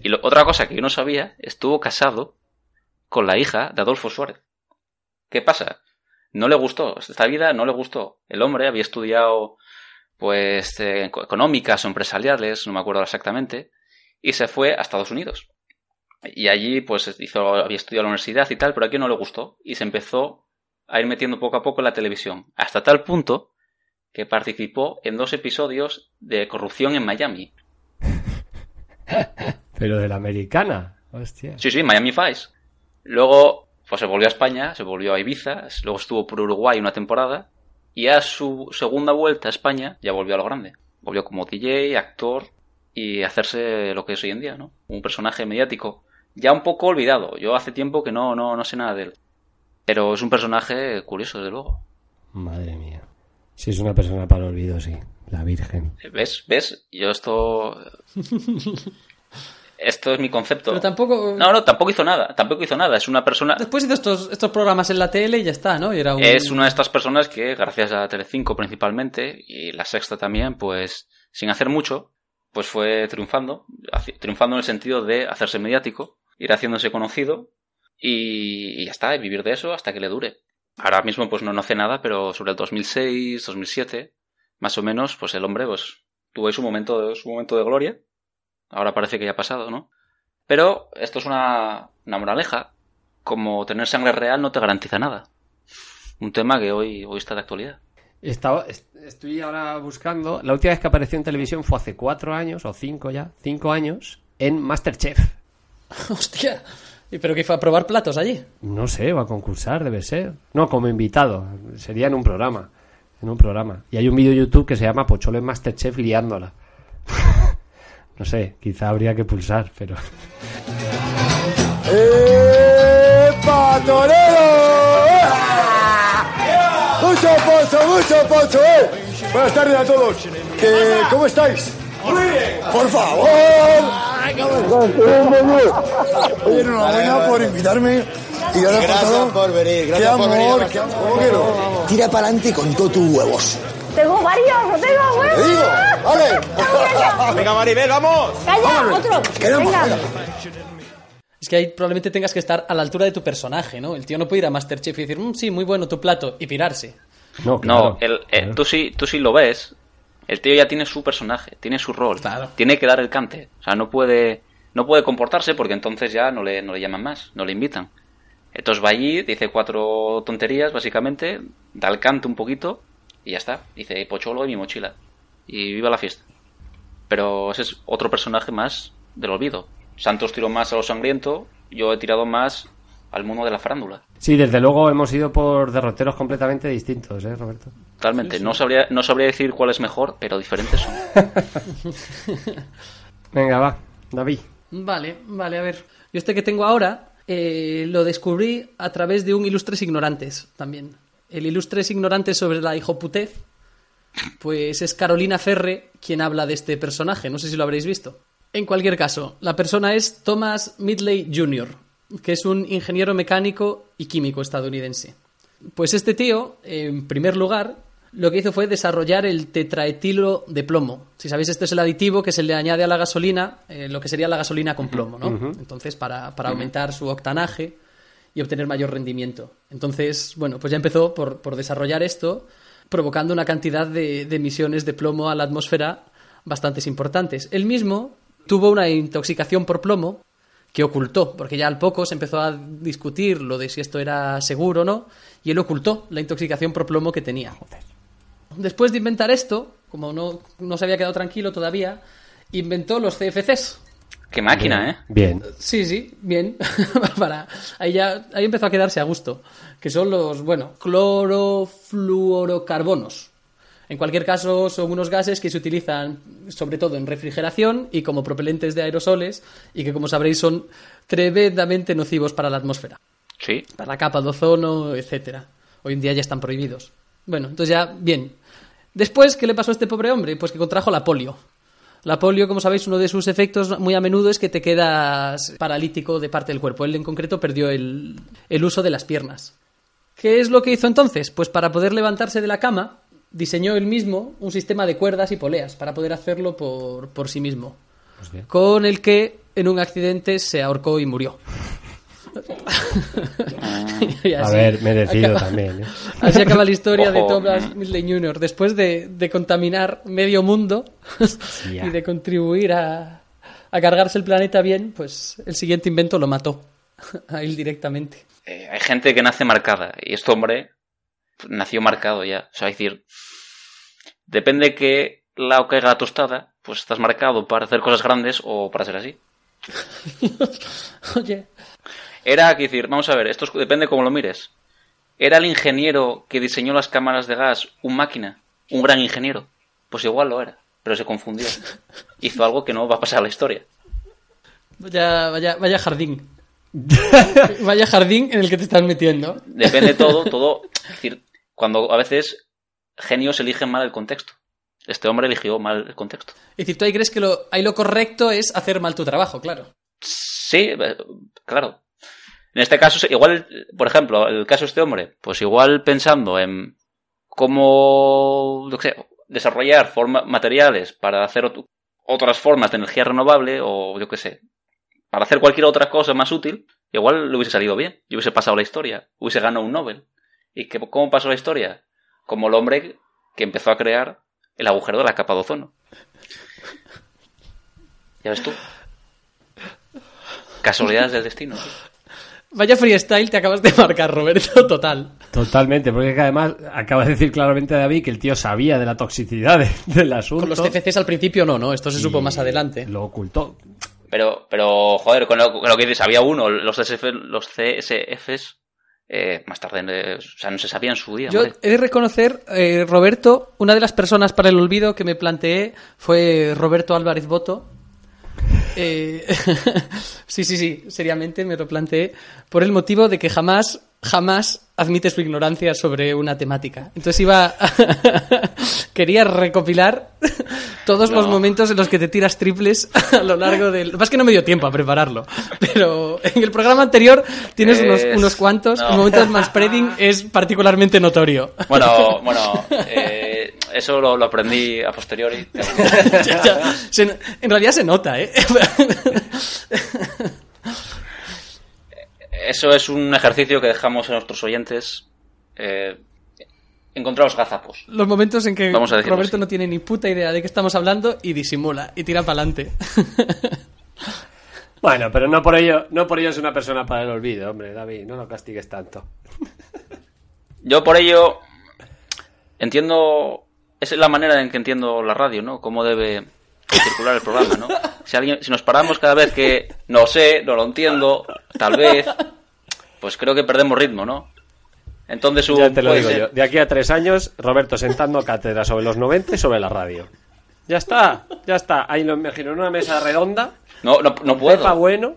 Y lo- otra cosa que yo no sabía, estuvo casado con la hija de Adolfo Suárez. ¿Qué pasa? No le gustó, esta vida no le gustó. El hombre había estudiado, pues, eh, eco- económicas o empresariales, no me acuerdo exactamente, y se fue a Estados Unidos. Y allí, pues, hizo, había estudiado en la universidad y tal, pero aquí no le gustó. Y se empezó a ir metiendo poco a poco en la televisión. Hasta tal punto que participó en dos episodios de corrupción en Miami. Pero de la americana. Hostia. Sí, sí, Miami Vice. Luego, pues se volvió a España, se volvió a Ibiza, luego estuvo por Uruguay una temporada, y a su segunda vuelta a España ya volvió a lo grande. Volvió como DJ, actor, y hacerse lo que es hoy en día, ¿no? Un personaje mediático. Ya un poco olvidado. Yo hace tiempo que no, no, no sé nada de él. Pero es un personaje curioso, desde luego. Madre mía. Si es una persona para el olvido, sí. La Virgen. ¿Ves? ¿Ves? Yo esto... Esto es mi concepto. Pero tampoco... No, no, tampoco hizo nada. Tampoco hizo nada. Es una persona... Después hizo estos, estos programas en la tele y ya está, ¿no? Y era un... Es una de estas personas que, gracias a Telecinco principalmente, y la Sexta también, pues, sin hacer mucho, pues fue triunfando. Triunfando en el sentido de hacerse mediático, ir haciéndose conocido, y, y ya está, y vivir de eso hasta que le dure. Ahora mismo, pues no, no hace nada, pero sobre el 2006, 2007, más o menos, pues el hombre, pues, tuvo ahí su momento, de, su momento de gloria. Ahora parece que ya ha pasado, ¿no? Pero esto es una, una moraleja. Como tener sangre real no te garantiza nada. Un tema que hoy, hoy está de actualidad. Estaba, est- estoy ahora buscando. La última vez que apareció en televisión fue hace cuatro años, o cinco ya, cinco años, en Masterchef. Hostia. ¿Y pero que fue a probar platos allí? No sé, va a concursar, debe ser. No, como invitado. Sería en un programa. En un programa. Y hay un vídeo de YouTube que se llama Pocholo en Masterchef liándola. no sé, quizá habría que pulsar, pero. ¡Epa, torero! ¡Mucho pozo, mucho pozo, eh! Buenas tardes a todos. ¿Qué- ¿Cómo estáis? ¡Por favor! Oye, enhorabuena por invitarme. Y ahora Gracias pasado- por venir, ¡Qué gracias por venir amor! ¡Qué amor! ¿Cómo que no? Tira para adelante con todos tus huevos. Tengo varios, tengo huevos. ¡Te digo! ¡Vale! Venga, Maribel, vamos. Calla, otro. Venga. venga. Es que ahí probablemente tengas que estar a la altura de tu personaje, ¿no? El tío no puede ir a Masterchef y decir, "Mm, sí, muy bueno tu plato, y pirarse. No, No, el, el- tú, sí, tú sí lo ves. El tío ya tiene su personaje, tiene su rol. Tiene que dar el cante. O sea, no puede, no puede comportarse porque entonces ya no le, no le llaman más, no le invitan. Entonces va allí, dice cuatro tonterías, básicamente, da el cante un poquito y ya está. Dice pocholo y mi mochila. Y viva la fiesta. Pero ese es otro personaje más del olvido. Santos tiró más a lo sangriento, yo he tirado más al mundo de la farándula. Sí, desde luego hemos ido por derroteros completamente distintos, ¿eh, Roberto? Totalmente. No, sabría, no sabría decir cuál es mejor, pero diferentes son. Venga, va, David. Vale, vale, a ver. Yo este que tengo ahora eh, lo descubrí a través de un Ilustres Ignorantes también. El Ilustres Ignorantes sobre la hijoputez, pues es Carolina Ferre quien habla de este personaje. No sé si lo habréis visto. En cualquier caso, la persona es Thomas Midley Jr., que es un ingeniero mecánico y químico estadounidense. Pues este tío, en primer lugar, lo que hizo fue desarrollar el tetraetilo de plomo. Si sabéis, este es el aditivo que se le añade a la gasolina, eh, lo que sería la gasolina con plomo, ¿no? Entonces, para, para aumentar su octanaje y obtener mayor rendimiento. Entonces, bueno, pues ya empezó por, por desarrollar esto, provocando una cantidad de, de emisiones de plomo a la atmósfera bastantes importantes. Él mismo tuvo una intoxicación por plomo que ocultó, porque ya al poco se empezó a discutir lo de si esto era seguro o no, y él ocultó la intoxicación por plomo que tenía. Después de inventar esto, como no, no se había quedado tranquilo todavía, inventó los CFCs. Qué máquina, ¿eh? Bien. Sí, sí, bien. Para, ahí ya ahí empezó a quedarse a gusto. Que son los, bueno, clorofluorocarbonos. En cualquier caso, son unos gases que se utilizan sobre todo en refrigeración y como propelentes de aerosoles y que, como sabréis, son tremendamente nocivos para la atmósfera. Sí. Para la capa de ozono, etcétera. Hoy en día ya están prohibidos. Bueno, entonces ya, bien. Después, ¿qué le pasó a este pobre hombre? Pues que contrajo la polio. La polio, como sabéis, uno de sus efectos muy a menudo es que te quedas paralítico de parte del cuerpo. Él en concreto perdió el, el uso de las piernas. ¿Qué es lo que hizo entonces? Pues para poder levantarse de la cama, diseñó él mismo un sistema de cuerdas y poleas para poder hacerlo por, por sí mismo. con el que en un accidente se ahorcó y murió. Y A así ver, merecido acaba- también. ¿eh? Así acaba la historia de. Thomas Midley Jr. Después de, de contaminar medio mundo y de contribuir a, a cargarse el planeta bien, pues el siguiente invento lo mató a él directamente. Eh, hay gente que nace marcada y este hombre nació marcado ya. O sea, es decir, depende que lado caiga la tostada, pues estás marcado para hacer cosas grandes o para ser así. Oye, Era, que decir, vamos a ver, esto es- depende cómo lo mires. ¿Era el ingeniero que diseñó las cámaras de gas un máquina? ¿Un gran ingeniero? Pues igual lo era, pero se confundió. Hizo algo que no va a pasar a la historia. vaya, vaya, vaya jardín. vaya jardín en el que te estás metiendo. Depende todo, todo. Es decir, cuando a veces genios eligen mal el contexto. Este hombre eligió mal el contexto. Es decir, tú ahí crees que lo, ahí lo correcto es hacer mal tu trabajo, claro. Sí, eh, claro. En este caso, igual, por ejemplo, el caso de este hombre, pues igual pensando en cómo qué sé, desarrollar forma- materiales para hacer ot- otras formas de energía renovable o yo qué sé, para hacer cualquier otra cosa más útil, igual le hubiese salido bien, y hubiese pasado la historia, hubiese ganado un Nobel. ¿Y qué, cómo pasó la historia? Como el hombre que empezó a crear el agujero de la capa de ozono. ¿Ya ves tú? Casualidades del destino. Vaya freestyle te acabas de marcar, Roberto, total. Totalmente, porque es que además acaba de decir claramente David que el tío sabía de la toxicidad de- del asunto. Con los CFCs al principio no, ¿no? Esto se supo más adelante. Lo ocultó. Pero, pero joder, con lo, con lo que dices, había uno, los, CSF, los CSFs, eh, más tarde, eh, o sea, no se sabía en su día. Yo he de reconocer, eh, Roberto, una de las personas para el olvido que me planteé fue Roberto Álvarez Boto. Eh, sí, sí, sí, seriamente me lo planteé por el motivo de que jamás, jamás admite su ignorancia sobre una temática. Entonces iba, quería recopilar todos los momentos en los que te tiras triples a lo largo del... Lo que pasa es que no me dio tiempo a prepararlo, pero en el programa anterior tienes unos, Es- unos cuantos, no. el momento del manspreading es particularmente notorio. Bueno, bueno, eh, eso lo, lo aprendí a posteriori. Ya, ya. Se- en realidad se nota, ¿eh? Eso es un ejercicio que dejamos a nuestros oyentes. Eh, encontraros gazapos. Los momentos en que Vamos a decirlo Roberto así. no tiene ni puta idea de qué estamos hablando y disimula y tira para adelante. Bueno, pero no por ello, no por ello es una persona para el olvido, hombre, David, no lo castigues tanto. Yo por ello entiendo, esa es la manera en que entiendo la radio, ¿no? Cómo debe circular el programa, ¿no? Si, alguien, si nos paramos cada vez que no sé, no lo entiendo, tal vez, pues creo que perdemos ritmo, ¿no? Entonces un, Ya te lo digo ser- yo. De aquí a tres años, Roberto sentando cátedra sobre los 90 y sobre la radio. Ya está, ya está. Ahí lo imagino en una mesa redonda. No, no, no puedo. Pepa bueno.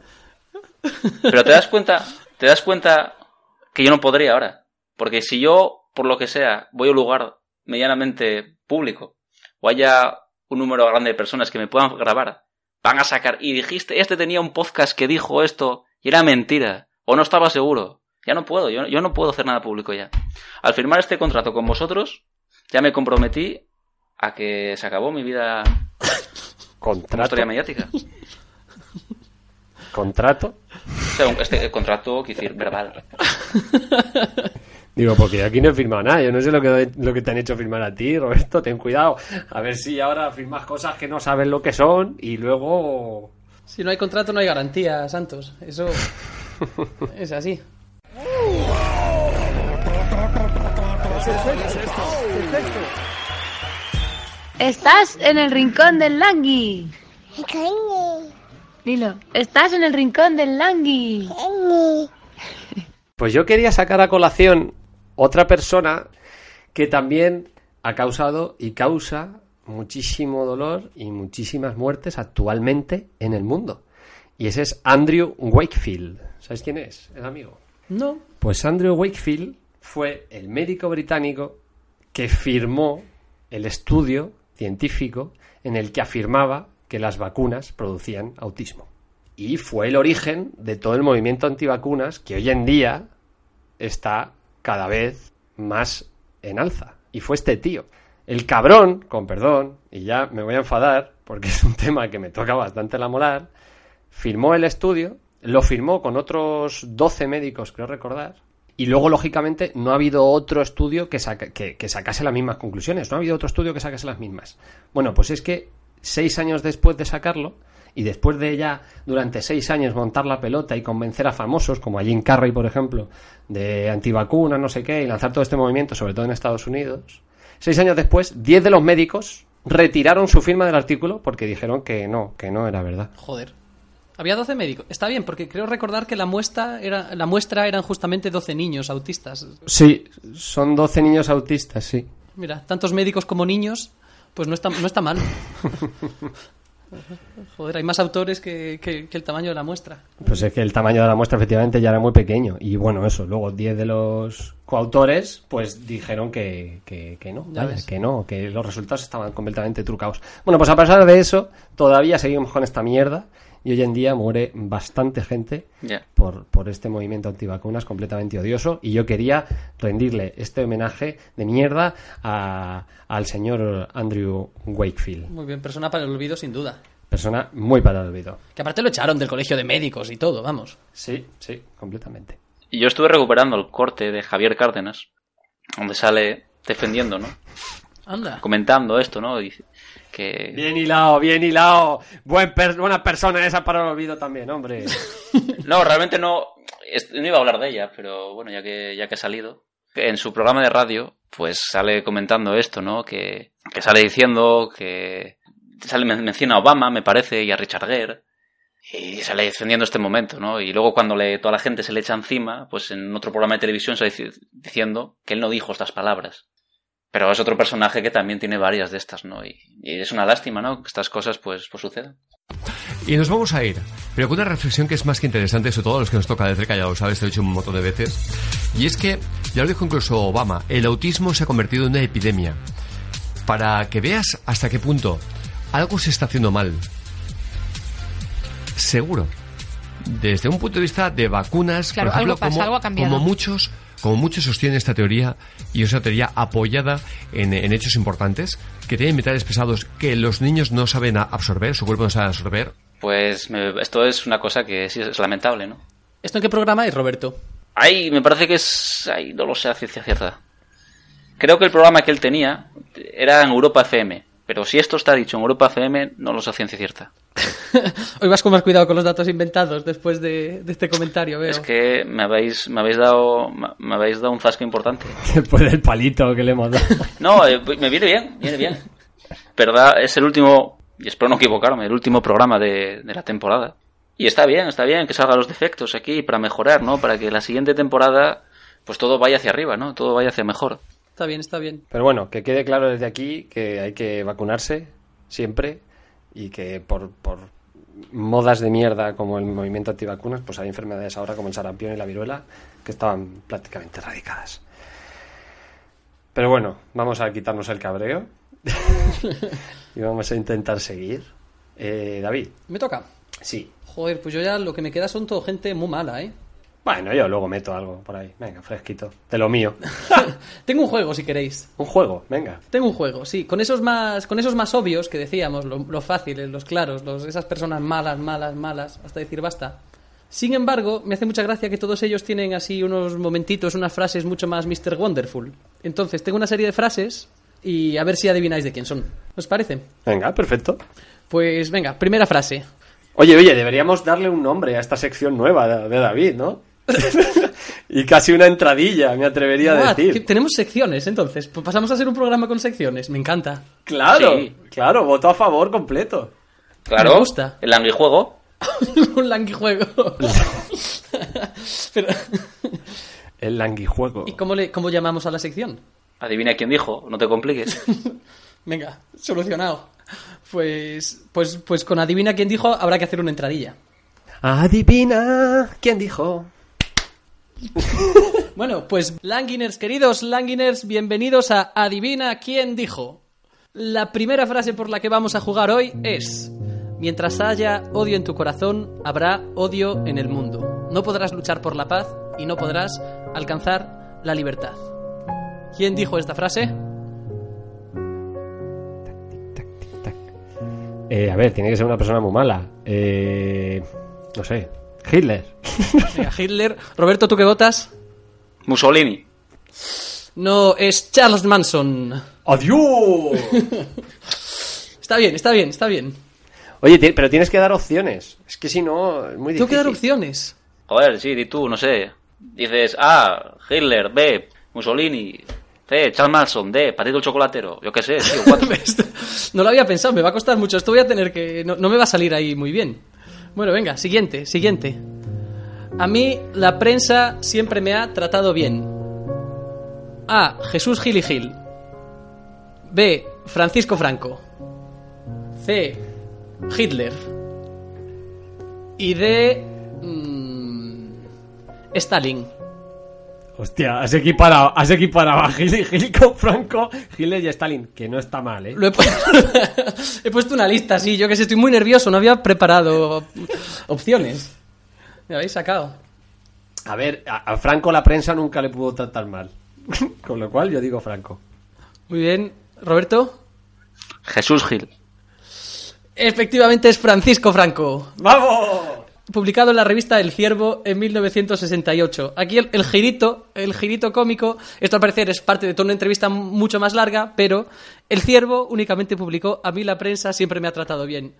Pero te das cuenta, te das cuenta que yo no podría ahora. Porque si yo, por lo que sea, voy a un lugar medianamente público, o haya un número grande de personas que me puedan grabar, van a sacar, y dijiste, este tenía un podcast que dijo esto, y era mentira, o no estaba seguro. Ya no puedo, yo, yo no puedo hacer nada público ya. Al firmar este contrato con vosotros, ya me comprometí a que se acabó mi vida Contrato. historia mediática. Contrato. O sea, un- este contrato, quiero decir, verbal. Digo, porque aquí no he firmado nada. Yo no sé lo que, lo que te han hecho firmar a ti, Roberto. Ten cuidado. A ver si ahora firmas cosas que no sabes lo que son y luego. Si no hay contrato no hay garantía, Santos. Eso es así. Estás en el rincón del Langui. Dilo, estás en el rincón del Langui. Pues yo quería sacar a colación otra persona que también ha causado y causa muchísimo dolor y muchísimas muertes actualmente en el mundo. Y ese es Andrew Wakefield. ¿Sabes quién es? El amigo. No. Pues Andrew Wakefield fue el médico británico que firmó el estudio científico en el que afirmaba que las vacunas producían autismo. Y fue el origen de todo el movimiento antivacunas que hoy en día está cada vez más en alza. Y fue este tío El cabrón, con perdón, y ya me voy a enfadar, porque es un tema que me toca bastante la molar, firmó el estudio, lo firmó con otros 12 médicos, creo recordar, y luego, lógicamente, no ha habido otro estudio que, saca- que- sacase las mismas conclusiones, no ha habido otro estudio que sacase las mismas. Bueno, pues es que seis años después de sacarlo, y después de ya durante seis años montar la pelota y convencer a famosos como a Jim Carrey, por ejemplo, de antivacunas, no sé qué, y lanzar todo este movimiento, sobre todo en Estados Unidos, seis años después, diez de los médicos retiraron su firma del artículo porque dijeron que no, que no era verdad. Joder. Había 12 médicos. Está bien, porque creo recordar que la muestra, era, la muestra eran justamente 12 niños autistas. Sí, son 12 niños autistas, sí. Mira, tantos médicos como niños, pues no está, no está mal. Joder, hay más autores que, que- que el tamaño de la muestra. Pues es que el tamaño de la muestra efectivamente ya era muy pequeño. Y bueno, eso, luego 10 de los coautores pues dijeron que, que, que no, que no, que los resultados estaban completamente trucados. Bueno, pues a pesar de eso, todavía seguimos con esta mierda y hoy en día muere bastante gente por, por este movimiento antivacunas completamente odioso y yo quería rendirle este homenaje de mierda a- al señor Andrew Wakefield, Muy bien, persona para el olvido, sin duda. persona muy para el olvido. Que aparte lo echaron del colegio de médicos y todo, vamos. Sí, sí, completamente. Y yo estuve recuperando el corte de Javier Cárdenas, donde sale defendiendo, ¿no? Anda. Comentando esto, ¿no? Dice que... Bien hilado, bien hilado. Buen per- buena persona esa para el olvido también, hombre. No, realmente no, no iba a hablar de ella, pero bueno, ya que, ya que ha salido. En su programa de radio, pues sale comentando esto, ¿no? Que, que sale diciendo que... Sale, men- menciona a Obama, me parece, y a Richard Gere. Y sale defendiendo este momento, ¿no? Y luego cuando le, toda la gente se le echa encima, pues en otro programa de televisión sale dici- diciendo que él no dijo estas palabras. Pero es otro personaje que también tiene varias de estas, ¿no? Y, y es una lástima, ¿no? Que estas cosas pues, pues sucedan. Y nos vamos a ir, pero con una reflexión que es más que interesante, sobre todo a los que nos toca de cerca, ya lo sabes, te lo he dicho un montón de veces. Y es que, ya lo dijo incluso Obama, el autismo se ha convertido en una epidemia. Para que veas hasta qué punto algo se está haciendo mal. Seguro. Desde un punto de vista de vacunas, Claro, por ejemplo, algo pasa, como, algo ha cambiado. como muchos, como muchos sostienen esta teoría, y es una teoría apoyada en, en hechos importantes, que tienen metales pesados que los niños no saben absorber, su cuerpo no sabe absorber, Pues me- esto es una cosa que sí es lamentable, ¿no? ¿Esto en qué programa es, Roberto? Ay, me parece que es... Ay, no lo sé a ciencia cierta. Creo que el programa que él tenía era en Europa FM. Pero si esto está dicho en Europa FM, no lo sé a ciencia cierta. Hoy vas con más cuidado con los datos inventados después de, de este comentario, veo. Es que me habéis, me habéis dado me habéis dado un zasco importante. Después del palito que le hemos dado. No, eh, me viene bien, viene bien. Verdad, es el último, y espero no equivocarme, el último programa de, de la temporada. Y está bien, está bien que salgan los defectos aquí para mejorar, ¿no? Para que la siguiente temporada, pues todo vaya hacia arriba, ¿no? Todo vaya hacia mejor. Está bien, está bien. Pero bueno, que quede claro desde aquí que hay que vacunarse siempre y que por, por modas de mierda como el movimiento antivacunas, pues hay enfermedades ahora como el sarampión y la viruela que estaban prácticamente erradicadas. Pero bueno, vamos a quitarnos el cabreo y vamos a intentar seguir. Eh, David. ¿Me toca? Sí. Joder, pues yo ya lo que me queda son todo gente muy mala, ¿eh? Bueno, yo luego meto algo por ahí. Venga, fresquito. De lo mío. Tengo un juego, si queréis. Un juego, venga. Tengo un juego, sí. Con esos más, con esos más obvios que decíamos, lo- los fáciles, los claros, los, esas personas malas, malas, malas, hasta decir basta. Sin embargo, me hace mucha gracia que todos ellos tienen así unos momentitos, unas frases mucho más Mr. Wonderful. Entonces, tengo una serie de frases y a ver si adivináis de quién son. ¿Os parece? Venga, perfecto. Pues venga, primera frase. Oye, oye, deberíamos darle un nombre a esta sección nueva de David, ¿no? y casi una entradilla, me atrevería a decir. Que Tenemos secciones, entonces. Pues pasamos a hacer un programa con secciones. Me encanta. Claro, Sí. claro, voto a favor completo. Claro, Me gusta. el languijuego. un languijuego. Pero, El languijuego. ¿Y cómo, le, cómo llamamos a la sección? Adivina quién dijo, no te compliques. Venga, solucionado. Pues, pues, pues con adivina quién dijo habrá que hacer una entradilla. Adivina quién dijo bueno, pues Languiners, queridos Languiners, bienvenidos a Adivina quién dijo. La primera frase por la que vamos a jugar hoy es, mientras haya odio en tu corazón, habrá odio en el mundo. No podrás luchar por la paz y no podrás alcanzar la libertad. ¿Quién dijo esta frase? Eh, a ver, tiene que ser una persona muy mala. Eh, no sé, Hitler. Venga, Hitler. Roberto, ¿tú qué votas? Mussolini. No, es Charles Manson. ¡Adiós! Está bien, está bien, está bien. Oye, ti- pero tienes que dar opciones. Es que si no, es muy Tengo difícil. que dar opciones. Joder, sí, di tú, no sé. Dices A, Hitler, B, Mussolini, C, Charles Manson, D, Patito el Chocolatero. Yo qué sé, tío, cuatro. No lo había pensado, me va a costar mucho. Esto voy a tener que. No, no me va a salir ahí muy bien. Bueno, venga, siguiente, siguiente. A mí la prensa siempre me ha tratado bien. A. Jesús Gil y Gil. B. Francisco Franco. C. Hitler. Y D. mm, Stalin. Hostia, has equiparado, has equiparado a Gil Gil con Franco, Hitler y Stalin, que no está mal, ¿eh? Lo he, pu- he puesto una lista, sí, yo que sé, estoy muy nervioso, no había preparado opciones. Me habéis sacado. A ver, a, a Franco la prensa nunca le pudo tratar mal. Con lo cual yo digo Franco. Muy bien, Roberto. Jesús Gil. Efectivamente es Francisco Franco. ¡Vamos! Publicado en la revista El Ciervo en 1968. Aquí el, el girito, el girito cómico, esto al parecer es parte de toda una entrevista mucho más larga, pero El Ciervo únicamente publicó A mí la prensa siempre me ha tratado bien.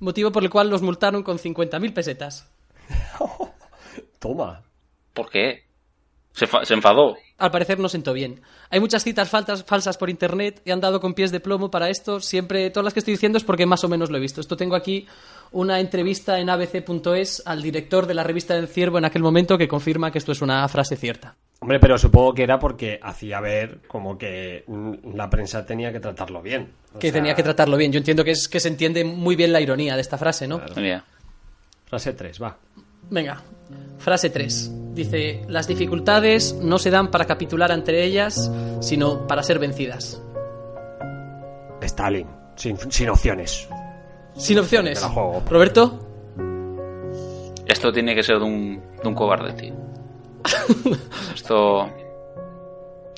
Motivo por el cual los multaron con 50.000 pesetas. Toma. ¿Por qué? Se, se enfadó. Al parecer no sentó bien. Hay muchas citas faltas, falsas por internet y han dado con pies de plomo para esto. Siempre, todas las que estoy diciendo es porque más o menos lo he visto. Esto tengo aquí una entrevista en abc.es al director de la revista del Ciervo en aquel momento que confirma que esto es una frase cierta. Hombre, pero supongo que era porque hacía ver como que la prensa tenía que tratarlo bien. O Que sea, tenía que tratarlo bien. Yo entiendo que es que se entiende muy bien la ironía de esta frase, ¿no? Frase 3, va. Venga, frase 3. Dice, las dificultades no se dan para capitular ante ellas, sino para ser vencidas. Stalin, sin, sin opciones. Sin opciones. Me la juego. Roberto, Esto tiene que ser de un, de un cobarde, tío. Esto...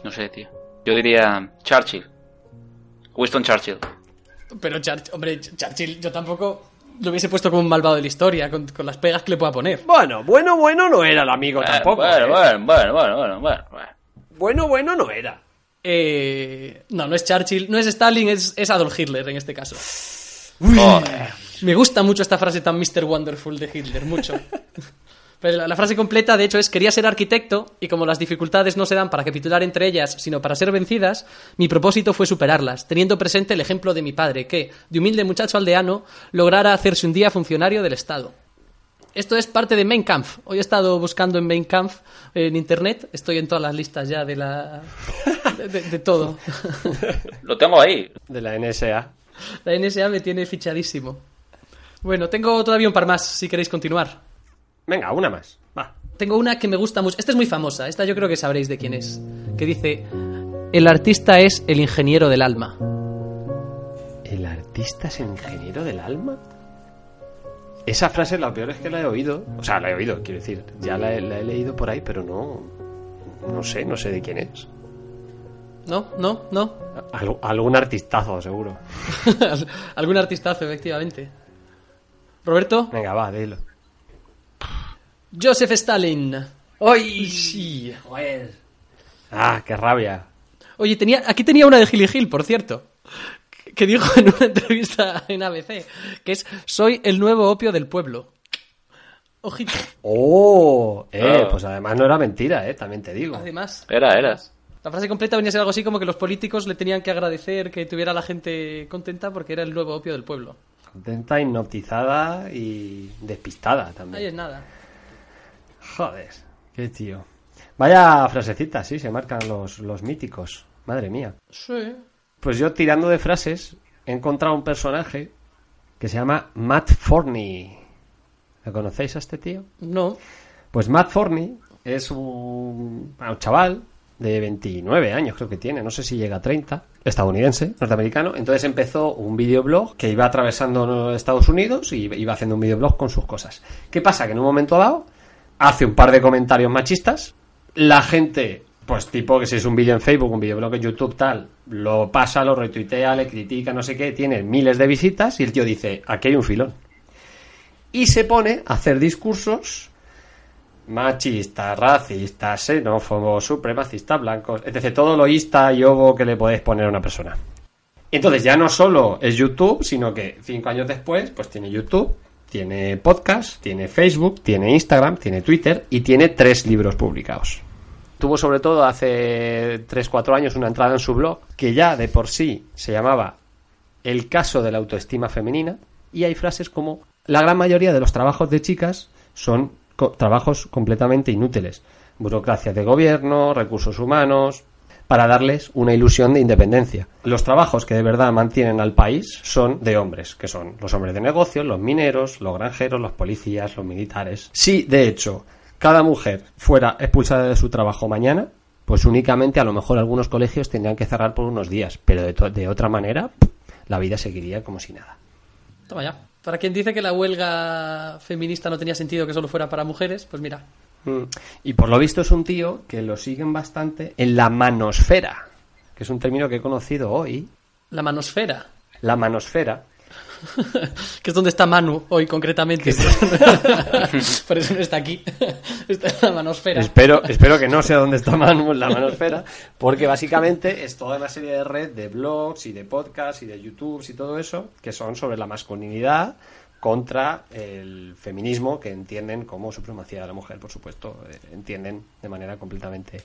No sé, tío. Yo diría Churchill. Winston Churchill. Pero, Church- hombre, Ch- Churchill, yo tampoco lo hubiese puesto como un malvado de la historia, con, con las pegas que le pueda poner. Bueno, bueno, bueno no era el amigo tampoco. Bueno, ¿eh? bueno, bueno, bueno, bueno, bueno, bueno. Bueno, bueno no era. Eh, no, no es Churchill, no es Stalin, es, es Adolf Hitler en este caso. Me gusta mucho esta frase tan Mr. Wonderful de Hitler, mucho. Pero la, la frase completa, de hecho, es quería ser arquitecto y como las dificultades no se dan para capitular entre ellas, sino para ser vencidas, mi propósito fue superarlas, teniendo presente el ejemplo de mi padre, que, de humilde muchacho aldeano, lograra hacerse un día funcionario del Estado. Esto es parte de Mein Kampf. Hoy he estado buscando en Mein Kampf en internet. Estoy en todas las listas ya de la. de, de- de todo. Lo tengo ahí. De la NSA. La NSA me tiene fichadísimo. Bueno, tengo todavía un par más si queréis continuar. Venga, una más. Va. Tengo una que me gusta mucho. Esta es muy famosa. Esta yo creo que sabréis de quién es. Que dice: El artista es el ingeniero del alma. ¿El artista es el ingeniero del alma? Esa frase, lo peor es que la he oído. O sea, la he oído, quiero decir. Ya la he, la he leído por ahí, pero no. No sé, no sé de quién es. ¿No? ¿No? ¿No? Al- algún artistazo, seguro. Algún artistazo, efectivamente. ¿Roberto? Venga, va, dilo. Joseph Stalin. ¡Ay! Sí. Joder. Ah, qué rabia. Oye, tenía, aquí tenía una de Gil y Gil, por cierto, que dijo en una entrevista en ABC, que es, soy el nuevo opio del pueblo. Ojito. ¡Oh! Eh, Ah. pues además no era mentira, eh, también te digo. Además, Era, era. la frase completa venía a ser algo así como que los políticos le tenían que agradecer que tuviera a la gente contenta porque era el nuevo opio del pueblo. Contenta, hipnotizada y despistada Ahí también. es nada. Joder, qué tío. Vaya frasecita, sí, se marcan los, los míticos. Madre mía. Sí. Pues yo tirando de frases he encontrado un personaje que se llama Matt Forney. ¿Lo conocéis a este tío? No. Pues Matt Forney es un, un chaval de 29 años, creo que tiene, no sé si llega a 30, estadounidense, norteamericano. Entonces empezó un videoblog que iba atravesando Estados Unidos y iba haciendo un videoblog con sus cosas. ¿Qué pasa? Que en un momento dado hace un par de comentarios machistas, la gente Pues tipo que si es un vídeo en Facebook, un videoblog en YouTube, tal, lo pasa, lo retuitea, le critica, no sé qué, tiene miles de visitas y el tío dice, aquí hay un filón. Y se pone a hacer discursos machistas, racistas, xenófobos, supremacistas, blancos, etc. Todo lo ista y ovo que le podéis poner a una persona. Entonces ya no solo es YouTube, sino que cinco años después, pues tiene YouTube, tiene podcast, tiene Facebook, tiene Instagram, tiene Twitter y tiene tres libros publicados. Tuvo sobre todo hace 3-4 años una entrada en su blog que ya de por sí se llamaba El caso de la autoestima femenina y hay frases como la gran mayoría de los trabajos de chicas son trabajos completamente inútiles. Burocracia de gobierno, recursos humanos, para darles una ilusión de independencia. Los trabajos que de verdad mantienen al país son de hombres, que son los hombres de negocios, los mineros, los granjeros, los policías, los militares. Si, de hecho, cada mujer fuera expulsada de su trabajo mañana, pues únicamente a lo mejor algunos colegios tendrían que cerrar por unos días, pero de, de otra manera la vida seguiría como si nada. Toma ya. Para quien dice que la huelga feminista no tenía sentido que solo fuera para mujeres, pues mira. Mm. Y por lo visto es un tío que lo siguen bastante en la manosfera, que es un término que he conocido hoy. La manosfera. La manosfera. que es donde está Manu hoy concretamente. Por eso no está aquí. Está en la manosfera. Espero, espero que no sea donde está Manu en la manosfera, porque básicamente es toda una serie de red de blogs y de podcasts y de YouTubes y todo eso que son sobre la masculinidad contra el feminismo que entienden como supremacía de la mujer, por supuesto, eh, entienden de manera completamente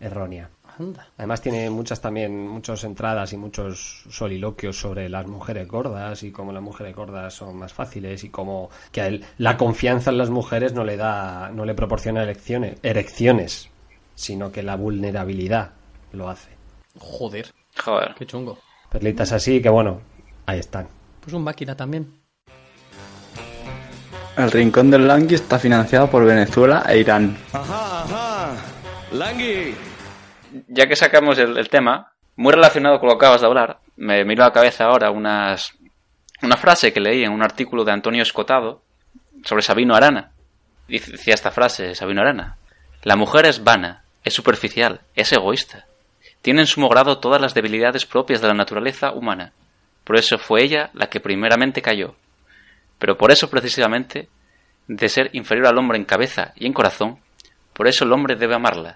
errónea. Anda. Además tiene muchas también muchas entradas y muchos soliloquios sobre las mujeres gordas y cómo las mujeres gordas son más fáciles y cómo que a él la confianza en las mujeres no le da no le proporciona elecciones, erecciones, sino que la vulnerabilidad lo hace. Joder. Joder. Qué chungo. Perlitas así que bueno, ahí están. Pues un máquina también. El Rincón del Langui está financiado por Venezuela e Irán. Ajá, ajá. Langui. Ya que sacamos el, el tema, muy relacionado con lo que acabas de hablar, me miro a la cabeza ahora unas, una frase que leí en un artículo de Antonio Escotado sobre Sabino Arana. Dice- Decía esta frase, Sabino Arana. La mujer es vana, es superficial, es egoísta. Tiene en sumo grado todas las debilidades propias de la naturaleza humana. Por eso fue ella la que primeramente cayó. Pero por eso precisamente, de ser inferior al hombre en cabeza y en corazón, por eso el hombre debe amarla.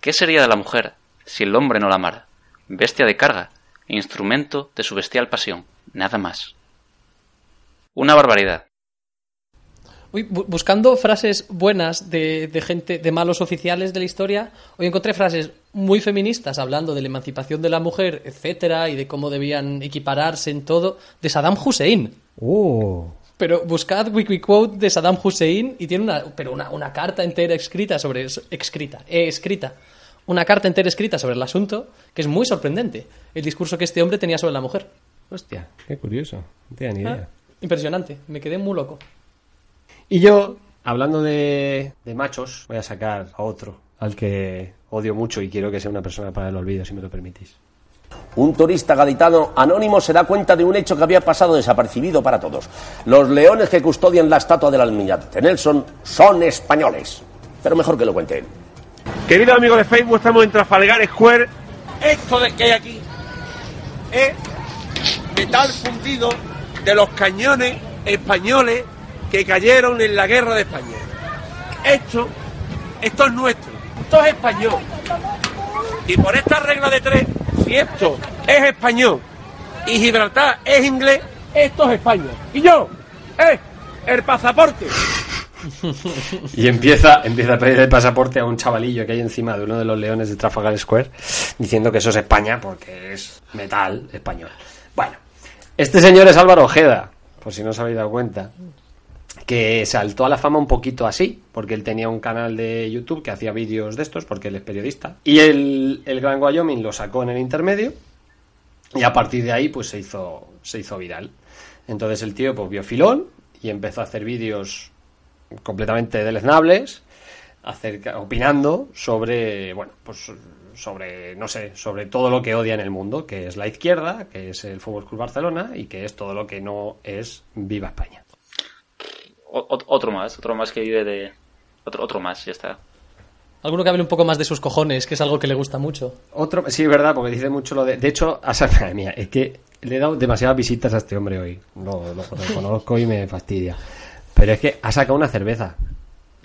¿Qué sería de la mujer si el hombre no la amara? Bestia de carga, instrumento de su bestial pasión, nada más. Una barbaridad. Buscando frases buenas de, de gente, de malos oficiales de la historia, hoy encontré frases muy feministas hablando de la emancipación de la mujer, etcétera, y de cómo debían equipararse en todo, de Saddam Hussein. Uh. Pero buscad Wikiquote de Saddam Hussein y tiene una, pero una, una carta entera escrita sobre eso- escrita, eh, escrita, una carta entera escrita sobre el asunto que es muy sorprendente. El discurso que este hombre tenía sobre la mujer. Hostia, qué curioso. No tenía ni idea. Ah, impresionante, me quedé muy loco. Y yo, hablando de, de machos, voy a sacar a otro, al que odio mucho y quiero que sea una persona para el olvido, si me lo permitís. Un turista gaditano anónimo se da cuenta de un hecho que había pasado desapercibido para todos. Los leones que custodian la estatua del almirante Nelson son españoles. Pero mejor que lo cuente él. Queridos amigos de Facebook, estamos en Trafalgar Square. Esto de que hay aquí es metal fundido de los cañones españoles que cayeron en la guerra de España. Esto, esto es nuestro, esto es español. Y por esta regla de tres, si esto es español y Gibraltar es inglés, esto es España. Y yo, eh, el pasaporte. Y empieza, empieza a pedir el pasaporte a un chavalillo que hay encima de uno de los leones de Trafalgar Square, diciendo que eso es España porque es metal español. Bueno, este señor es Álvaro Ojeda, por si no os habéis dado cuenta, que saltó a la fama un poquito así, porque él tenía un canal de YouTube que hacía vídeos de estos, porque él es periodista, y el, el Gran Wyoming lo sacó en el intermedio, y a partir de ahí pues se hizo, se hizo viral. Entonces el tío pues vio filón y empezó a hacer vídeos completamente deleznables, acerca, opinando sobre, bueno, pues sobre, no sé, sobre todo lo que odia en el mundo, que es la izquierda, que es el Fútbol Club Barcelona y que es todo lo que no es Viva España. O- otro más, otro más que vive de... Otro, otro más, ya está. Alguno que hable un poco más de sus cojones, que es algo que le gusta mucho. Otro, sí, es verdad, porque dice mucho lo de. De hecho, a esa- madre mía, es que le he dado demasiadas visitas a este hombre hoy. No, lo conozco y me fastidia. Pero es que ha sacado una cerveza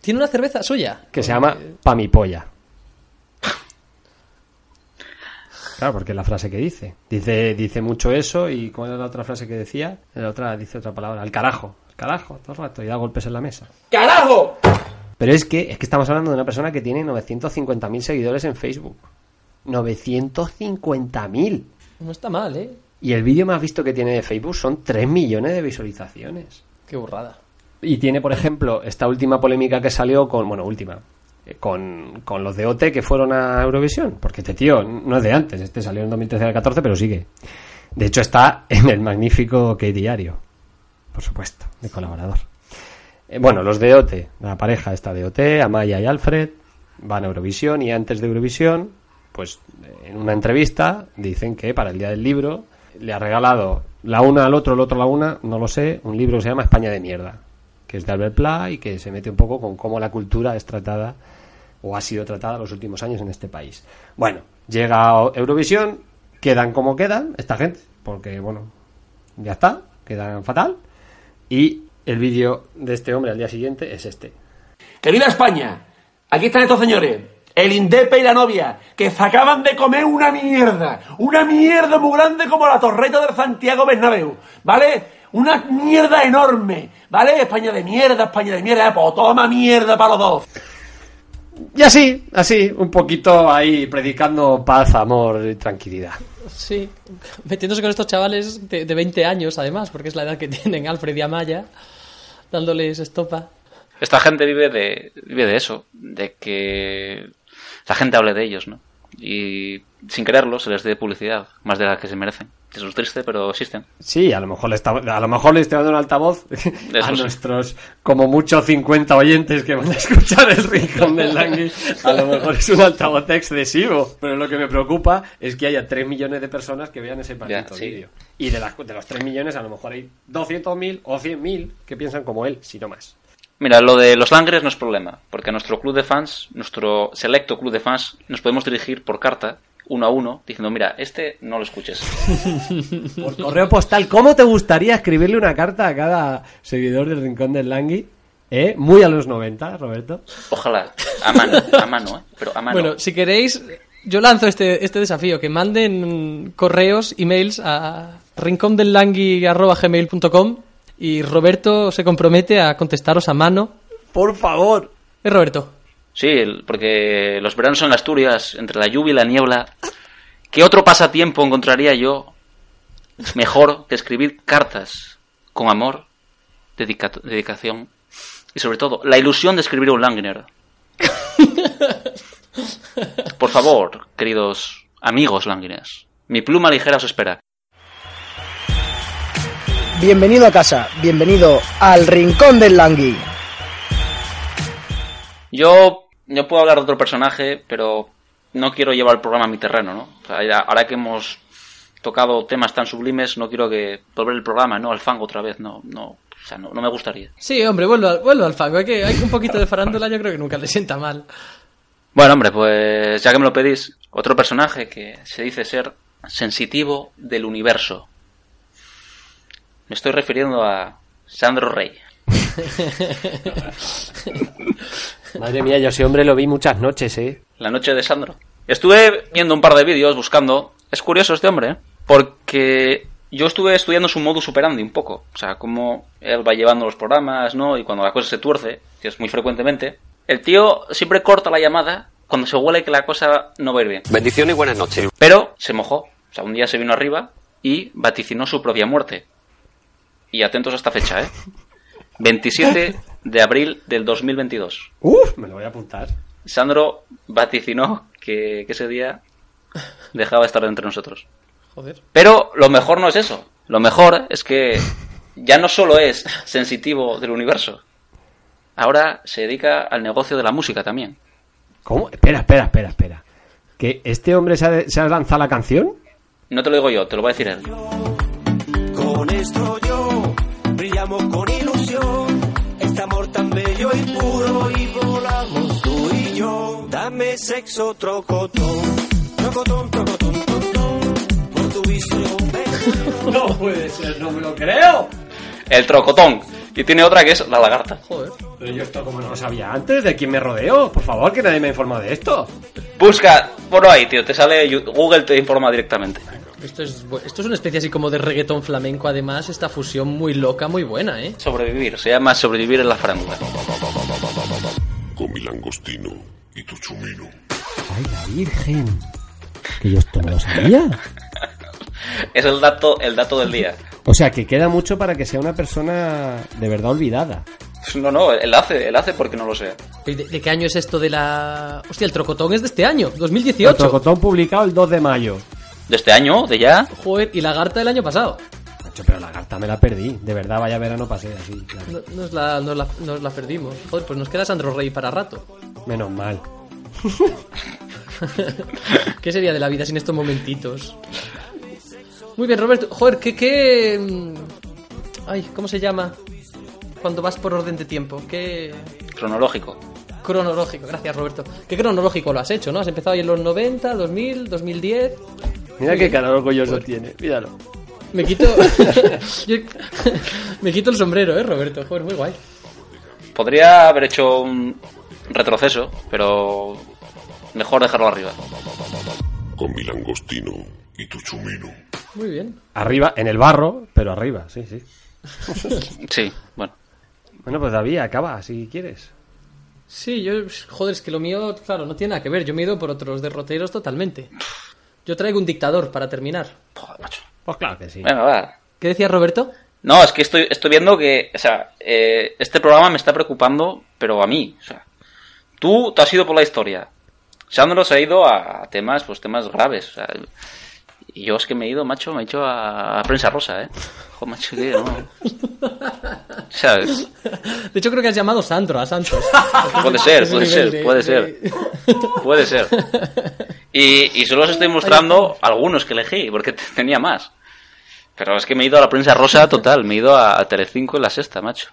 ¿Tiene una cerveza suya? que se llama Pamipolla. Claro, porque es la frase que dice. Dice, dice mucho eso y ¿cuál era la otra frase que decía? La otra dice otra palabra, al carajo. Al carajo, todo el rato, y da golpes en la mesa. ¡Carajo! Pero es que, es que estamos hablando de una persona que tiene 950.000 seguidores en Facebook. 950.000. No está mal, ¿eh? Y el vídeo más visto que tiene de Facebook son 3 millones de visualizaciones. Qué burrada. Y tiene, por ejemplo, esta última polémica que salió con, bueno, última, eh, con, con los de OT que fueron a Eurovisión. Porque este tío no es de antes, este salió en 2013-2014, pero sigue. De hecho, está en el magnífico que diario, por supuesto, de colaborador. Eh, bueno, los de OT, la pareja está de OT, Amaya y Alfred, van a Eurovisión y antes de Eurovisión, pues eh, en una entrevista dicen que para el día del libro le ha regalado la una al otro, el otro a la una, no lo sé, un libro que se llama España de mierda, que es de Albert Pla y que se mete un poco con cómo la cultura es tratada o ha sido tratada los últimos años en este país. Bueno, llega a Eurovisión, quedan como quedan esta gente, porque bueno, ya está, quedan fatal y el vídeo de este hombre al día siguiente es este. Querida España, aquí están estos señores, el Indepe y la novia, que se acaban de comer una mierda, una mierda muy grande como la torreta del Santiago Bernabéu, ¿vale? Una mierda enorme, ¿vale? España de mierda, España de mierda, pues toma mierda para los dos. Y así, así, un poquito ahí predicando paz, amor y tranquilidad. Sí, metiéndose con estos chavales de, de 20 años, además, porque es la edad que tienen Alfred y Amaya, dándoles estopa. Esta gente vive de, vive de eso, de que la gente hable de ellos, ¿no? Y sin quererlo se les dé publicidad, más de la que se merecen. Eso es triste, pero existen. Sí, a lo mejor le, está, a lo mejor le estoy dando un altavoz a sí. nuestros como mucho 50 oyentes que van a escuchar el rincón del Langui. A lo mejor es un altavoz excesivo, pero lo que me preocupa es que haya 3 millones de personas que vean ese maldito sí. vídeo. Y de, las- de los 3 millones a lo mejor hay 200.000 o 100.000 que piensan como él, si no más. Mira, lo de los langres no es problema, porque a nuestro club de fans, nuestro selecto club de fans, nos podemos dirigir por carta, uno a uno, diciendo, mira, este no lo escuches. Por correo postal, ¿cómo te gustaría escribirle una carta a cada seguidor del rincón del Langui? ¿Eh? Muy a los 90, Roberto. Ojalá, a mano, a mano, ¿eh? Pero a mano. Bueno, si queréis, yo lanzo este, este desafío, que manden correos, emails a rincondellangui.gmail.com y Roberto se compromete a contestaros a mano. Por favor. ¿Eh, Roberto? Sí, el- porque los veranos en Asturias, entre la lluvia y la niebla, ¿qué otro pasatiempo encontraría yo mejor que escribir cartas con amor, dedica- dedicación y sobre todo la ilusión de escribir un Langner? Por favor, queridos amigos Langners, mi pluma ligera os espera. Bienvenido a casa, bienvenido al Rincón del Langui. Yo, yo puedo hablar de otro personaje, pero no quiero llevar el programa a mi terreno, ¿no? O sea, ya- ahora que hemos tocado temas tan sublimes, no quiero que volver el programa, ¿no? Al fango otra vez, no, no, o sea, no, no me gustaría. Sí, hombre, vuelvo al, vuelvo al fango. Hay, que, hay un poquito de farándula, yo creo que nunca le sienta mal. Bueno, hombre, pues ya que me lo pedís, otro personaje que se dice ser sensitivo del universo. Me estoy refiriendo a Sandro Rey. Madre mía, yo ese hombre lo vi muchas noches, ¿eh? La noche de Sandro. Estuve viendo un par de vídeos buscando. Es curioso este hombre, ¿eh? Porque yo estuve estudiando su modus operandi un poco. O sea, cómo él va llevando los programas, ¿no? Y cuando la cosa se tuerce, que es muy frecuentemente, el tío siempre corta la llamada cuando se huele que la cosa no va a ir bien. Bendiciones y buenas noches. Pero se mojó. O sea, un día se vino arriba y vaticinó su propia muerte. Y atentos a esta fecha, ¿eh? 27 de abril del 2022. Uf, me lo voy a apuntar. Sandro vaticinó que, que ese día dejaba de estar entre nosotros. Joder. Pero lo mejor no es eso. Lo mejor es que ya no solo es sensitivo del universo. Ahora se dedica al negocio de la música también. ¿Cómo? Espera, espera, espera, espera. ¿Que este hombre se ha, se ha lanzado la canción? No te lo digo yo, te lo va a decir él. Con esto yo brillamos con de sexo trocotón. Trocotón, trocotón, trocotón. Por tu me No puede ser, no me lo creo. El trocotón. Y tiene otra que es la lagarta. Joder. Pero yo esto como no lo sabía antes, ¿de quién me rodeo? Por favor, que nadie me ha informado de esto. Busca, por ahí, tío, te sale Google te informa directamente. Esto es, esto es una especie así como de reggaetón flamenco, además, esta fusión muy loca, muy buena, ¿eh? Sobrevivir, se llama sobrevivir en la farándula. Con mi langostino y tu chumino. Ay, la Virgen. Que yo esto no lo sabía. Es el dato, el dato del día. O sea, que queda mucho para que sea una persona de verdad olvidada. No, no, él hace, él hace porque no lo sea. ¿De, de qué año es esto de la...? Hostia, el trocotón es de este año, El 2018. Trocotón publicado el 2 de mayo. ¿De este año? ¿De ya? Joder, y Lagarta del año pasado. Macho, pero la carta me la perdí. De verdad, vaya verano pasé así. claro. No- Nos la, nos, la, nos la perdimos. Joder, pues nos queda Sandro Rey para rato. Menos mal. ¿Qué sería de la vida sin estos momentitos? Muy bien, Roberto. Joder, ¿qué, qué... mm, Ay, ¿cómo se llama? Cuando vas por orden de tiempo. ¿Qué... Cronológico. Cronológico, gracias Roberto. ¿Qué cronológico lo has hecho, no? Has empezado ahí en los 90, 2000, 2010. Mira qué cara orgulloso tiene. Míralo. Me quito. Yo- Me quito el sombrero, eh, Roberto. Joder, muy guay. Podría haber hecho un retroceso, pero mejor dejarlo arriba. Con mi langostino y tu chumino. Muy bien. Arriba, en el barro, pero arriba, sí, sí. Sí, bueno. Bueno, pues David, acaba si quieres. Sí, yo. Joder, es que lo mío, claro, no tiene nada que ver. Yo me he ido por otros derroteros totalmente. Yo traigo un dictador para terminar. Pues claro que sí. Venga, va. ¿Qué decía Roberto? No, es que estoy, estoy viendo que, o sea, eh, este programa me está preocupando, pero a mí, o sea, tú te has ido por la historia. Sandro se ha ido a temas, pues temas graves, o sea, y yo es que me he ido, macho, me he hecho a, a prensa rosa, eh. Joder, macho, que no. ¿Sabes? De hecho, creo que has llamado Sandro a Santos. Puede ser, puede ser, de- puede de- ser. Puede ser. Y, y solo os estoy mostrando algunos que elegí, porque tenía más. Pero es que me he ido a la prensa rosa total, me he ido a, a Telecinco y la sexta, macho.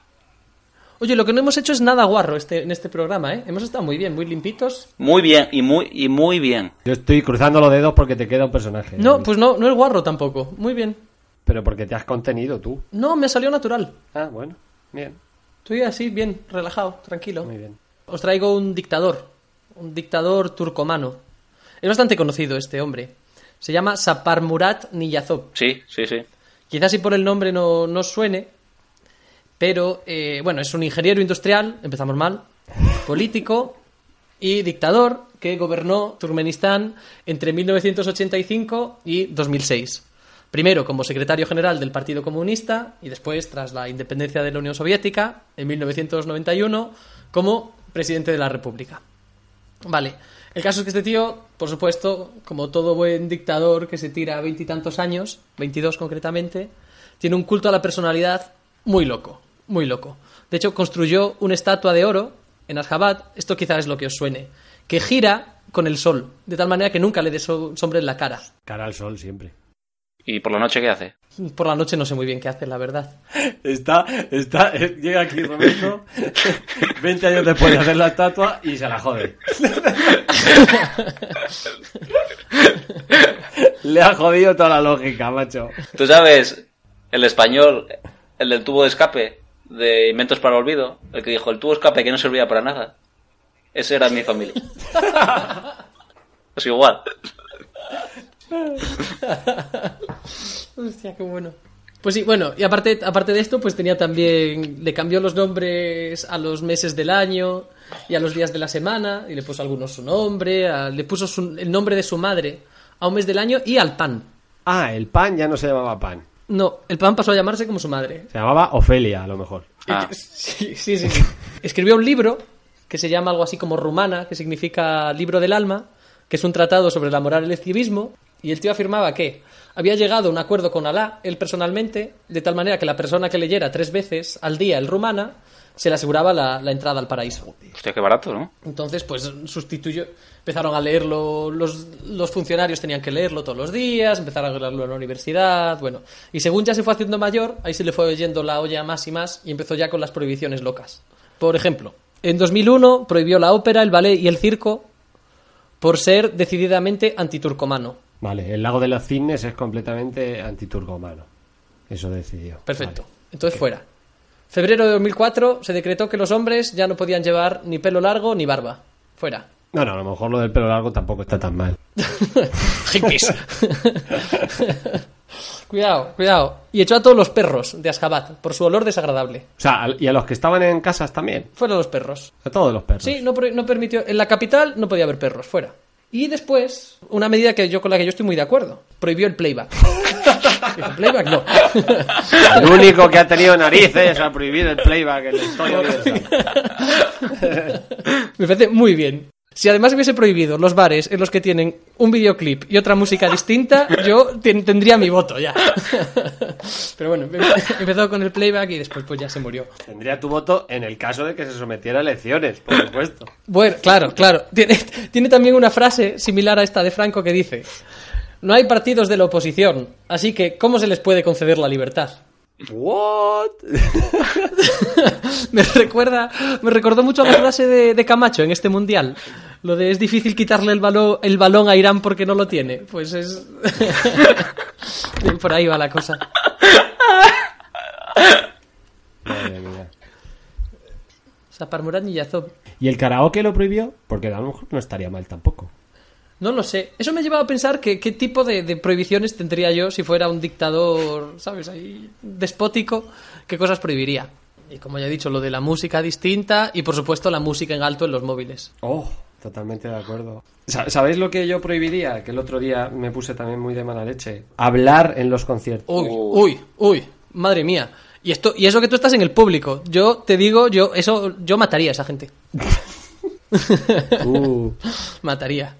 Oye, lo que no hemos hecho es nada guarro este, en este programa, ¿eh? Hemos estado muy bien, muy limpitos. Muy bien, y muy, y muy bien. Yo estoy cruzando los dedos porque te queda un personaje. No, pues no, no es guarro tampoco. Muy bien. Pero porque te has contenido tú. No, me salió natural. Ah, bueno. Bien. Estoy así, bien, relajado, tranquilo. Muy bien. Os traigo un dictador, un dictador turcomano. Es bastante conocido este hombre. Se llama Sapar Murat Niyazov. Sí, sí, sí. Quizás si por el nombre no, no suene, pero eh, bueno, es un ingeniero industrial, empezamos mal, político y dictador que gobernó Turkmenistán entre 1985 y 2006. Primero como secretario general del Partido Comunista y después, tras la independencia de la Unión Soviética, en 1991, como presidente de la República. Vale, el caso es que este tío, por supuesto, como todo buen dictador que se tira veintitantos años, 22 concretamente, tiene un culto a la personalidad muy loco, muy loco. De hecho, construyó una estatua de oro en Ashgabat, esto quizás es lo que os suene, que gira con el sol, de tal manera que nunca le dé so- sombra en la cara. Cara al sol siempre. ¿Y por la noche qué hace? Por la noche no sé muy bien qué hace, la verdad. Está, está, llega aquí Roberto, 20 años después de hacer la estatua y se la jode. Le ha jodido toda la lógica, macho. Tú sabes, el español, el del tubo de escape de Inventos para el Olvido, el que dijo el tubo de escape que no servía para nada. Ese era mi familia. Es igual. Hostia, qué bueno. Pues sí, bueno, y aparte, aparte de esto, pues tenía también, le cambió los nombres a los meses del año y a los días de la semana, y le puso algunos su nombre, a- le puso su- el nombre de su madre a un mes del año y al pan. Ah, el pan ya no se llamaba pan. No, el pan pasó a llamarse como su madre. Se llamaba Ofelia, a lo mejor. Sí, sí, sí, sí. Escribió un libro que se llama algo así como Rumana, que significa libro del alma, que es un tratado sobre la moral y el escribismo, y el tío afirmaba que había llegado a un acuerdo con Alá, él personalmente, de tal manera que la persona que leyera tres veces al día el Rumana se le aseguraba la, la entrada al paraíso. Hostia, qué barato, ¿no? Entonces, pues sustituyó, empezaron a leerlo, los, los funcionarios tenían que leerlo todos los días, empezaron a leerlo en la universidad, bueno. Y según ya se fue haciendo mayor, ahí se le fue oyendo la olla más y más y empezó ya con las prohibiciones locas. Por ejemplo, en 2001 prohibió la ópera, el ballet y el circo por ser decididamente antiturcomano. Vale, el lago de los cisnes es completamente antiturcomano. Eso decidió. Perfecto. Entonces fuera. Febrero de 2004 se decretó que los hombres ya no podían llevar ni pelo largo ni barba. Fuera. No, no, a lo mejor lo del pelo largo tampoco está tan mal. Hippies. cuidado, cuidado. Y echó a todos los perros de Ashgabat por su olor desagradable. O sea, y a los que estaban en casas también. Fuera los perros. A todos los perros. Sí, no, no permitió. En la capital no podía haber perros, fuera. Y después, una medida que yo con la que yo estoy muy de acuerdo, prohibió el playback. Dijo, playback no. El único que ha tenido narices ha prohibido el playback en la historia. Me parece muy bien. Si además hubiese prohibido los bares en los que tienen un videoclip y otra música distinta, yo ten- tendría mi voto ya. Pero bueno, empe- empezó con el playback y después pues ya se murió. Tendría tu voto en el caso de que se sometiera a elecciones, por supuesto. Bueno, claro, claro. Tiene, tiene también una frase similar a esta de Franco que dice, no hay partidos de la oposición, así que ¿cómo se les puede conceder la libertad? What? me recuerda, me recordó mucho a la frase de, de Camacho en este mundial. Lo de es difícil quitarle el balón, el balón a Irán porque no lo tiene. Pues es. Por ahí va la cosa. Madre mía. Saparmurat y Yazov. ¿Y el karaoke lo prohibió? Porque a lo mejor no estaría mal tampoco. No lo sé. Eso me llevaba a pensar que qué tipo de, de prohibiciones tendría yo si fuera un dictador, ¿sabes? Ahí despótico, qué cosas prohibiría. Y como ya he dicho, lo de la música distinta y por supuesto la música en alto en los móviles. Oh, totalmente de acuerdo. Sa- ¿Sabéis lo que yo prohibiría? Que el otro día me puse también muy de mala leche. Hablar en los conciertos. Uy, uy, uy, madre mía. Y esto y eso que tú estás en el público. Yo te digo, yo eso yo mataría a esa gente. Uh. Mataría.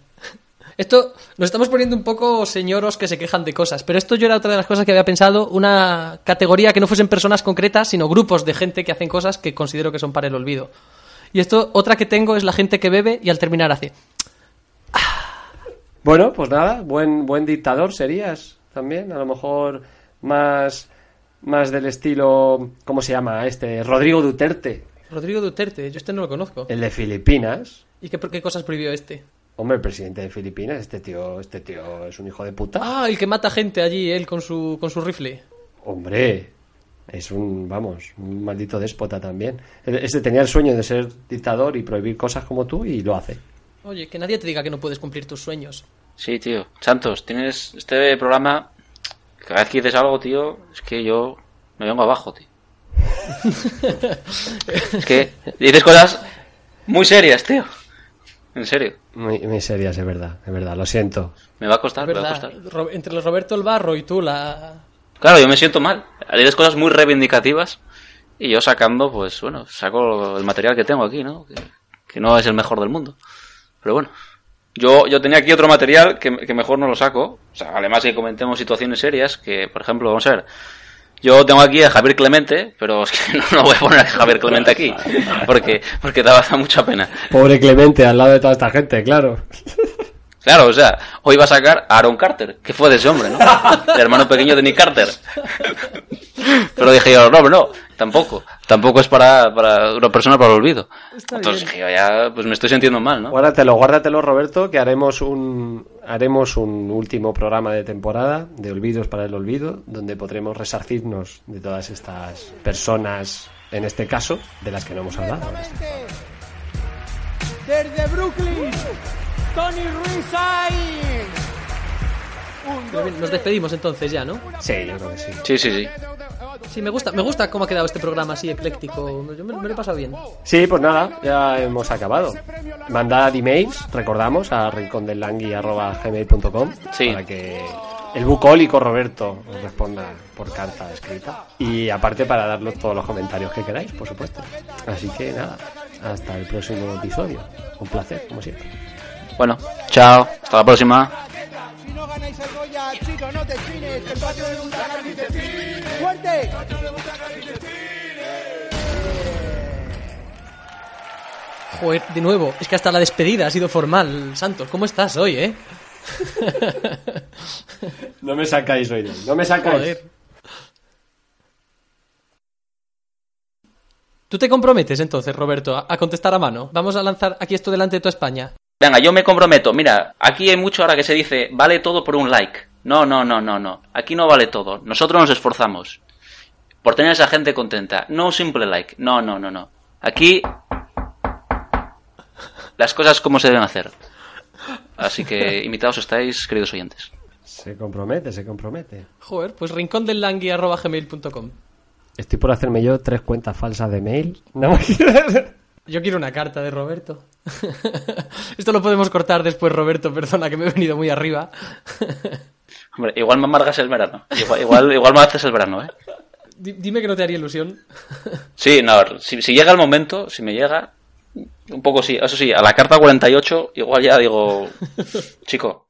Esto nos estamos poniendo un poco señoros que se quejan de cosas, pero esto yo era otra de las cosas que había pensado, una categoría que no fuesen personas concretas, sino grupos de gente que hacen cosas que considero que son para el olvido. Y esto otra que tengo es la gente que bebe y al terminar hace Bueno, pues nada, buen, buen dictador serías también. A lo mejor más, más del estilo, ¿cómo se llama este? Rodrigo Duterte, Rodrigo Duterte, yo este no lo conozco. el de Filipinas. ¿Y qué, qué cosas prohibió este? Hombre, el presidente de Filipinas, este tío, este tío es un hijo de puta. Ah, el que mata gente allí, él con su, con su rifle. Hombre, es un, vamos, un maldito déspota también. Este tenía el sueño de ser dictador y prohibir cosas como tú y lo hace. Oye, que nadie te diga que no puedes cumplir tus sueños. Sí, tío. Santos, tienes este programa. Cada vez que dices algo, tío, es que yo me vengo abajo, tío. es que dices cosas muy serias, tío. En serio. Muy, muy serias, es verdad, es verdad, lo siento. Me va a costar, me va a verdad, costar. Entre los Roberto el Barro y tú, la... Claro, yo me siento mal. Dices cosas muy reivindicativas y yo sacando, pues bueno, saco el material que tengo aquí, ¿no? Que, que no es el mejor del mundo. Pero bueno, yo, yo tenía aquí otro material que, que mejor no lo saco. O sea, además que comentemos situaciones serias, que por ejemplo, vamos a ver, yo tengo aquí a Javier Clemente, pero es que no, voy a poner a Javier Clemente aquí, porque, porque da mucha pena. Pobre Clemente al lado de toda esta gente, claro. Claro, o sea, hoy va a sacar a Aaron Carter, que fue de ese hombre, ¿no? El hermano pequeño de Nick Carter. Pero dije yo, no, no, tampoco. Tampoco es para, para una persona para el olvido. Entonces dije yo, ya, pues me estoy sintiendo mal, ¿no? Guárdatelo, guárdatelo, Roberto, que haremos un, haremos un último programa de temporada de Olvidos para el Olvido, donde podremos resarcirnos de todas estas personas, en este caso, de las que no hemos hablado. Desde Brooklyn, Tony Ruiz Nos despedimos entonces ya, ¿no? Sí, yo creo que sí. Sí, sí, sí. Sí, me gusta, me gusta cómo ha quedado este programa así ecléctico. Yo me, me lo he pasado bien. Sí, pues nada, ya hemos acabado. Mandad emails, recordamos, a rincondellangui.gmail.com Sí. para que el bucólico Roberto os responda por carta escrita. Y aparte para darnos todos los comentarios que queráis, por supuesto. Así que nada, hasta el próximo episodio. Un placer, como siempre. Bueno, chao, hasta la próxima. Si no ganáis el Goya, chico, no te chines, que el patio de Butaca ni te tire. ¡Fuerte! Joder, de nuevo, es que hasta la despedida ha sido formal. Santos, ¿cómo estás hoy, eh? No me sacáis hoy, no me sacáis. Joder. ¿Tú te comprometes entonces, Roberto, a a contestar a mano? Vamos a lanzar aquí esto delante de toda España. Venga, yo me comprometo. Mira, aquí hay mucho ahora que se dice, vale todo por un like. No, no, no, no, no. Aquí no vale todo. Nosotros nos esforzamos por tener a esa gente contenta. No un simple like. No, no, no, no. Aquí las cosas como se deben hacer. Así que invitados estáis, queridos oyentes. Se compromete, se compromete. Joder, pues rincondellangui.gmail.com Estoy por hacerme yo tres cuentas falsas de mail. No me Yo quiero una carta de Roberto. Esto lo podemos cortar después, Roberto. Perdona, que me he venido muy arriba. Hombre, igual me amargas el verano. Igual, igual, igual me haces el verano, ¿eh? Di- Dime que no te haría ilusión. Sí, no, si, si llega el momento, si me llega, un poco sí. Eso sí, a la carta 48, igual ya digo, chico,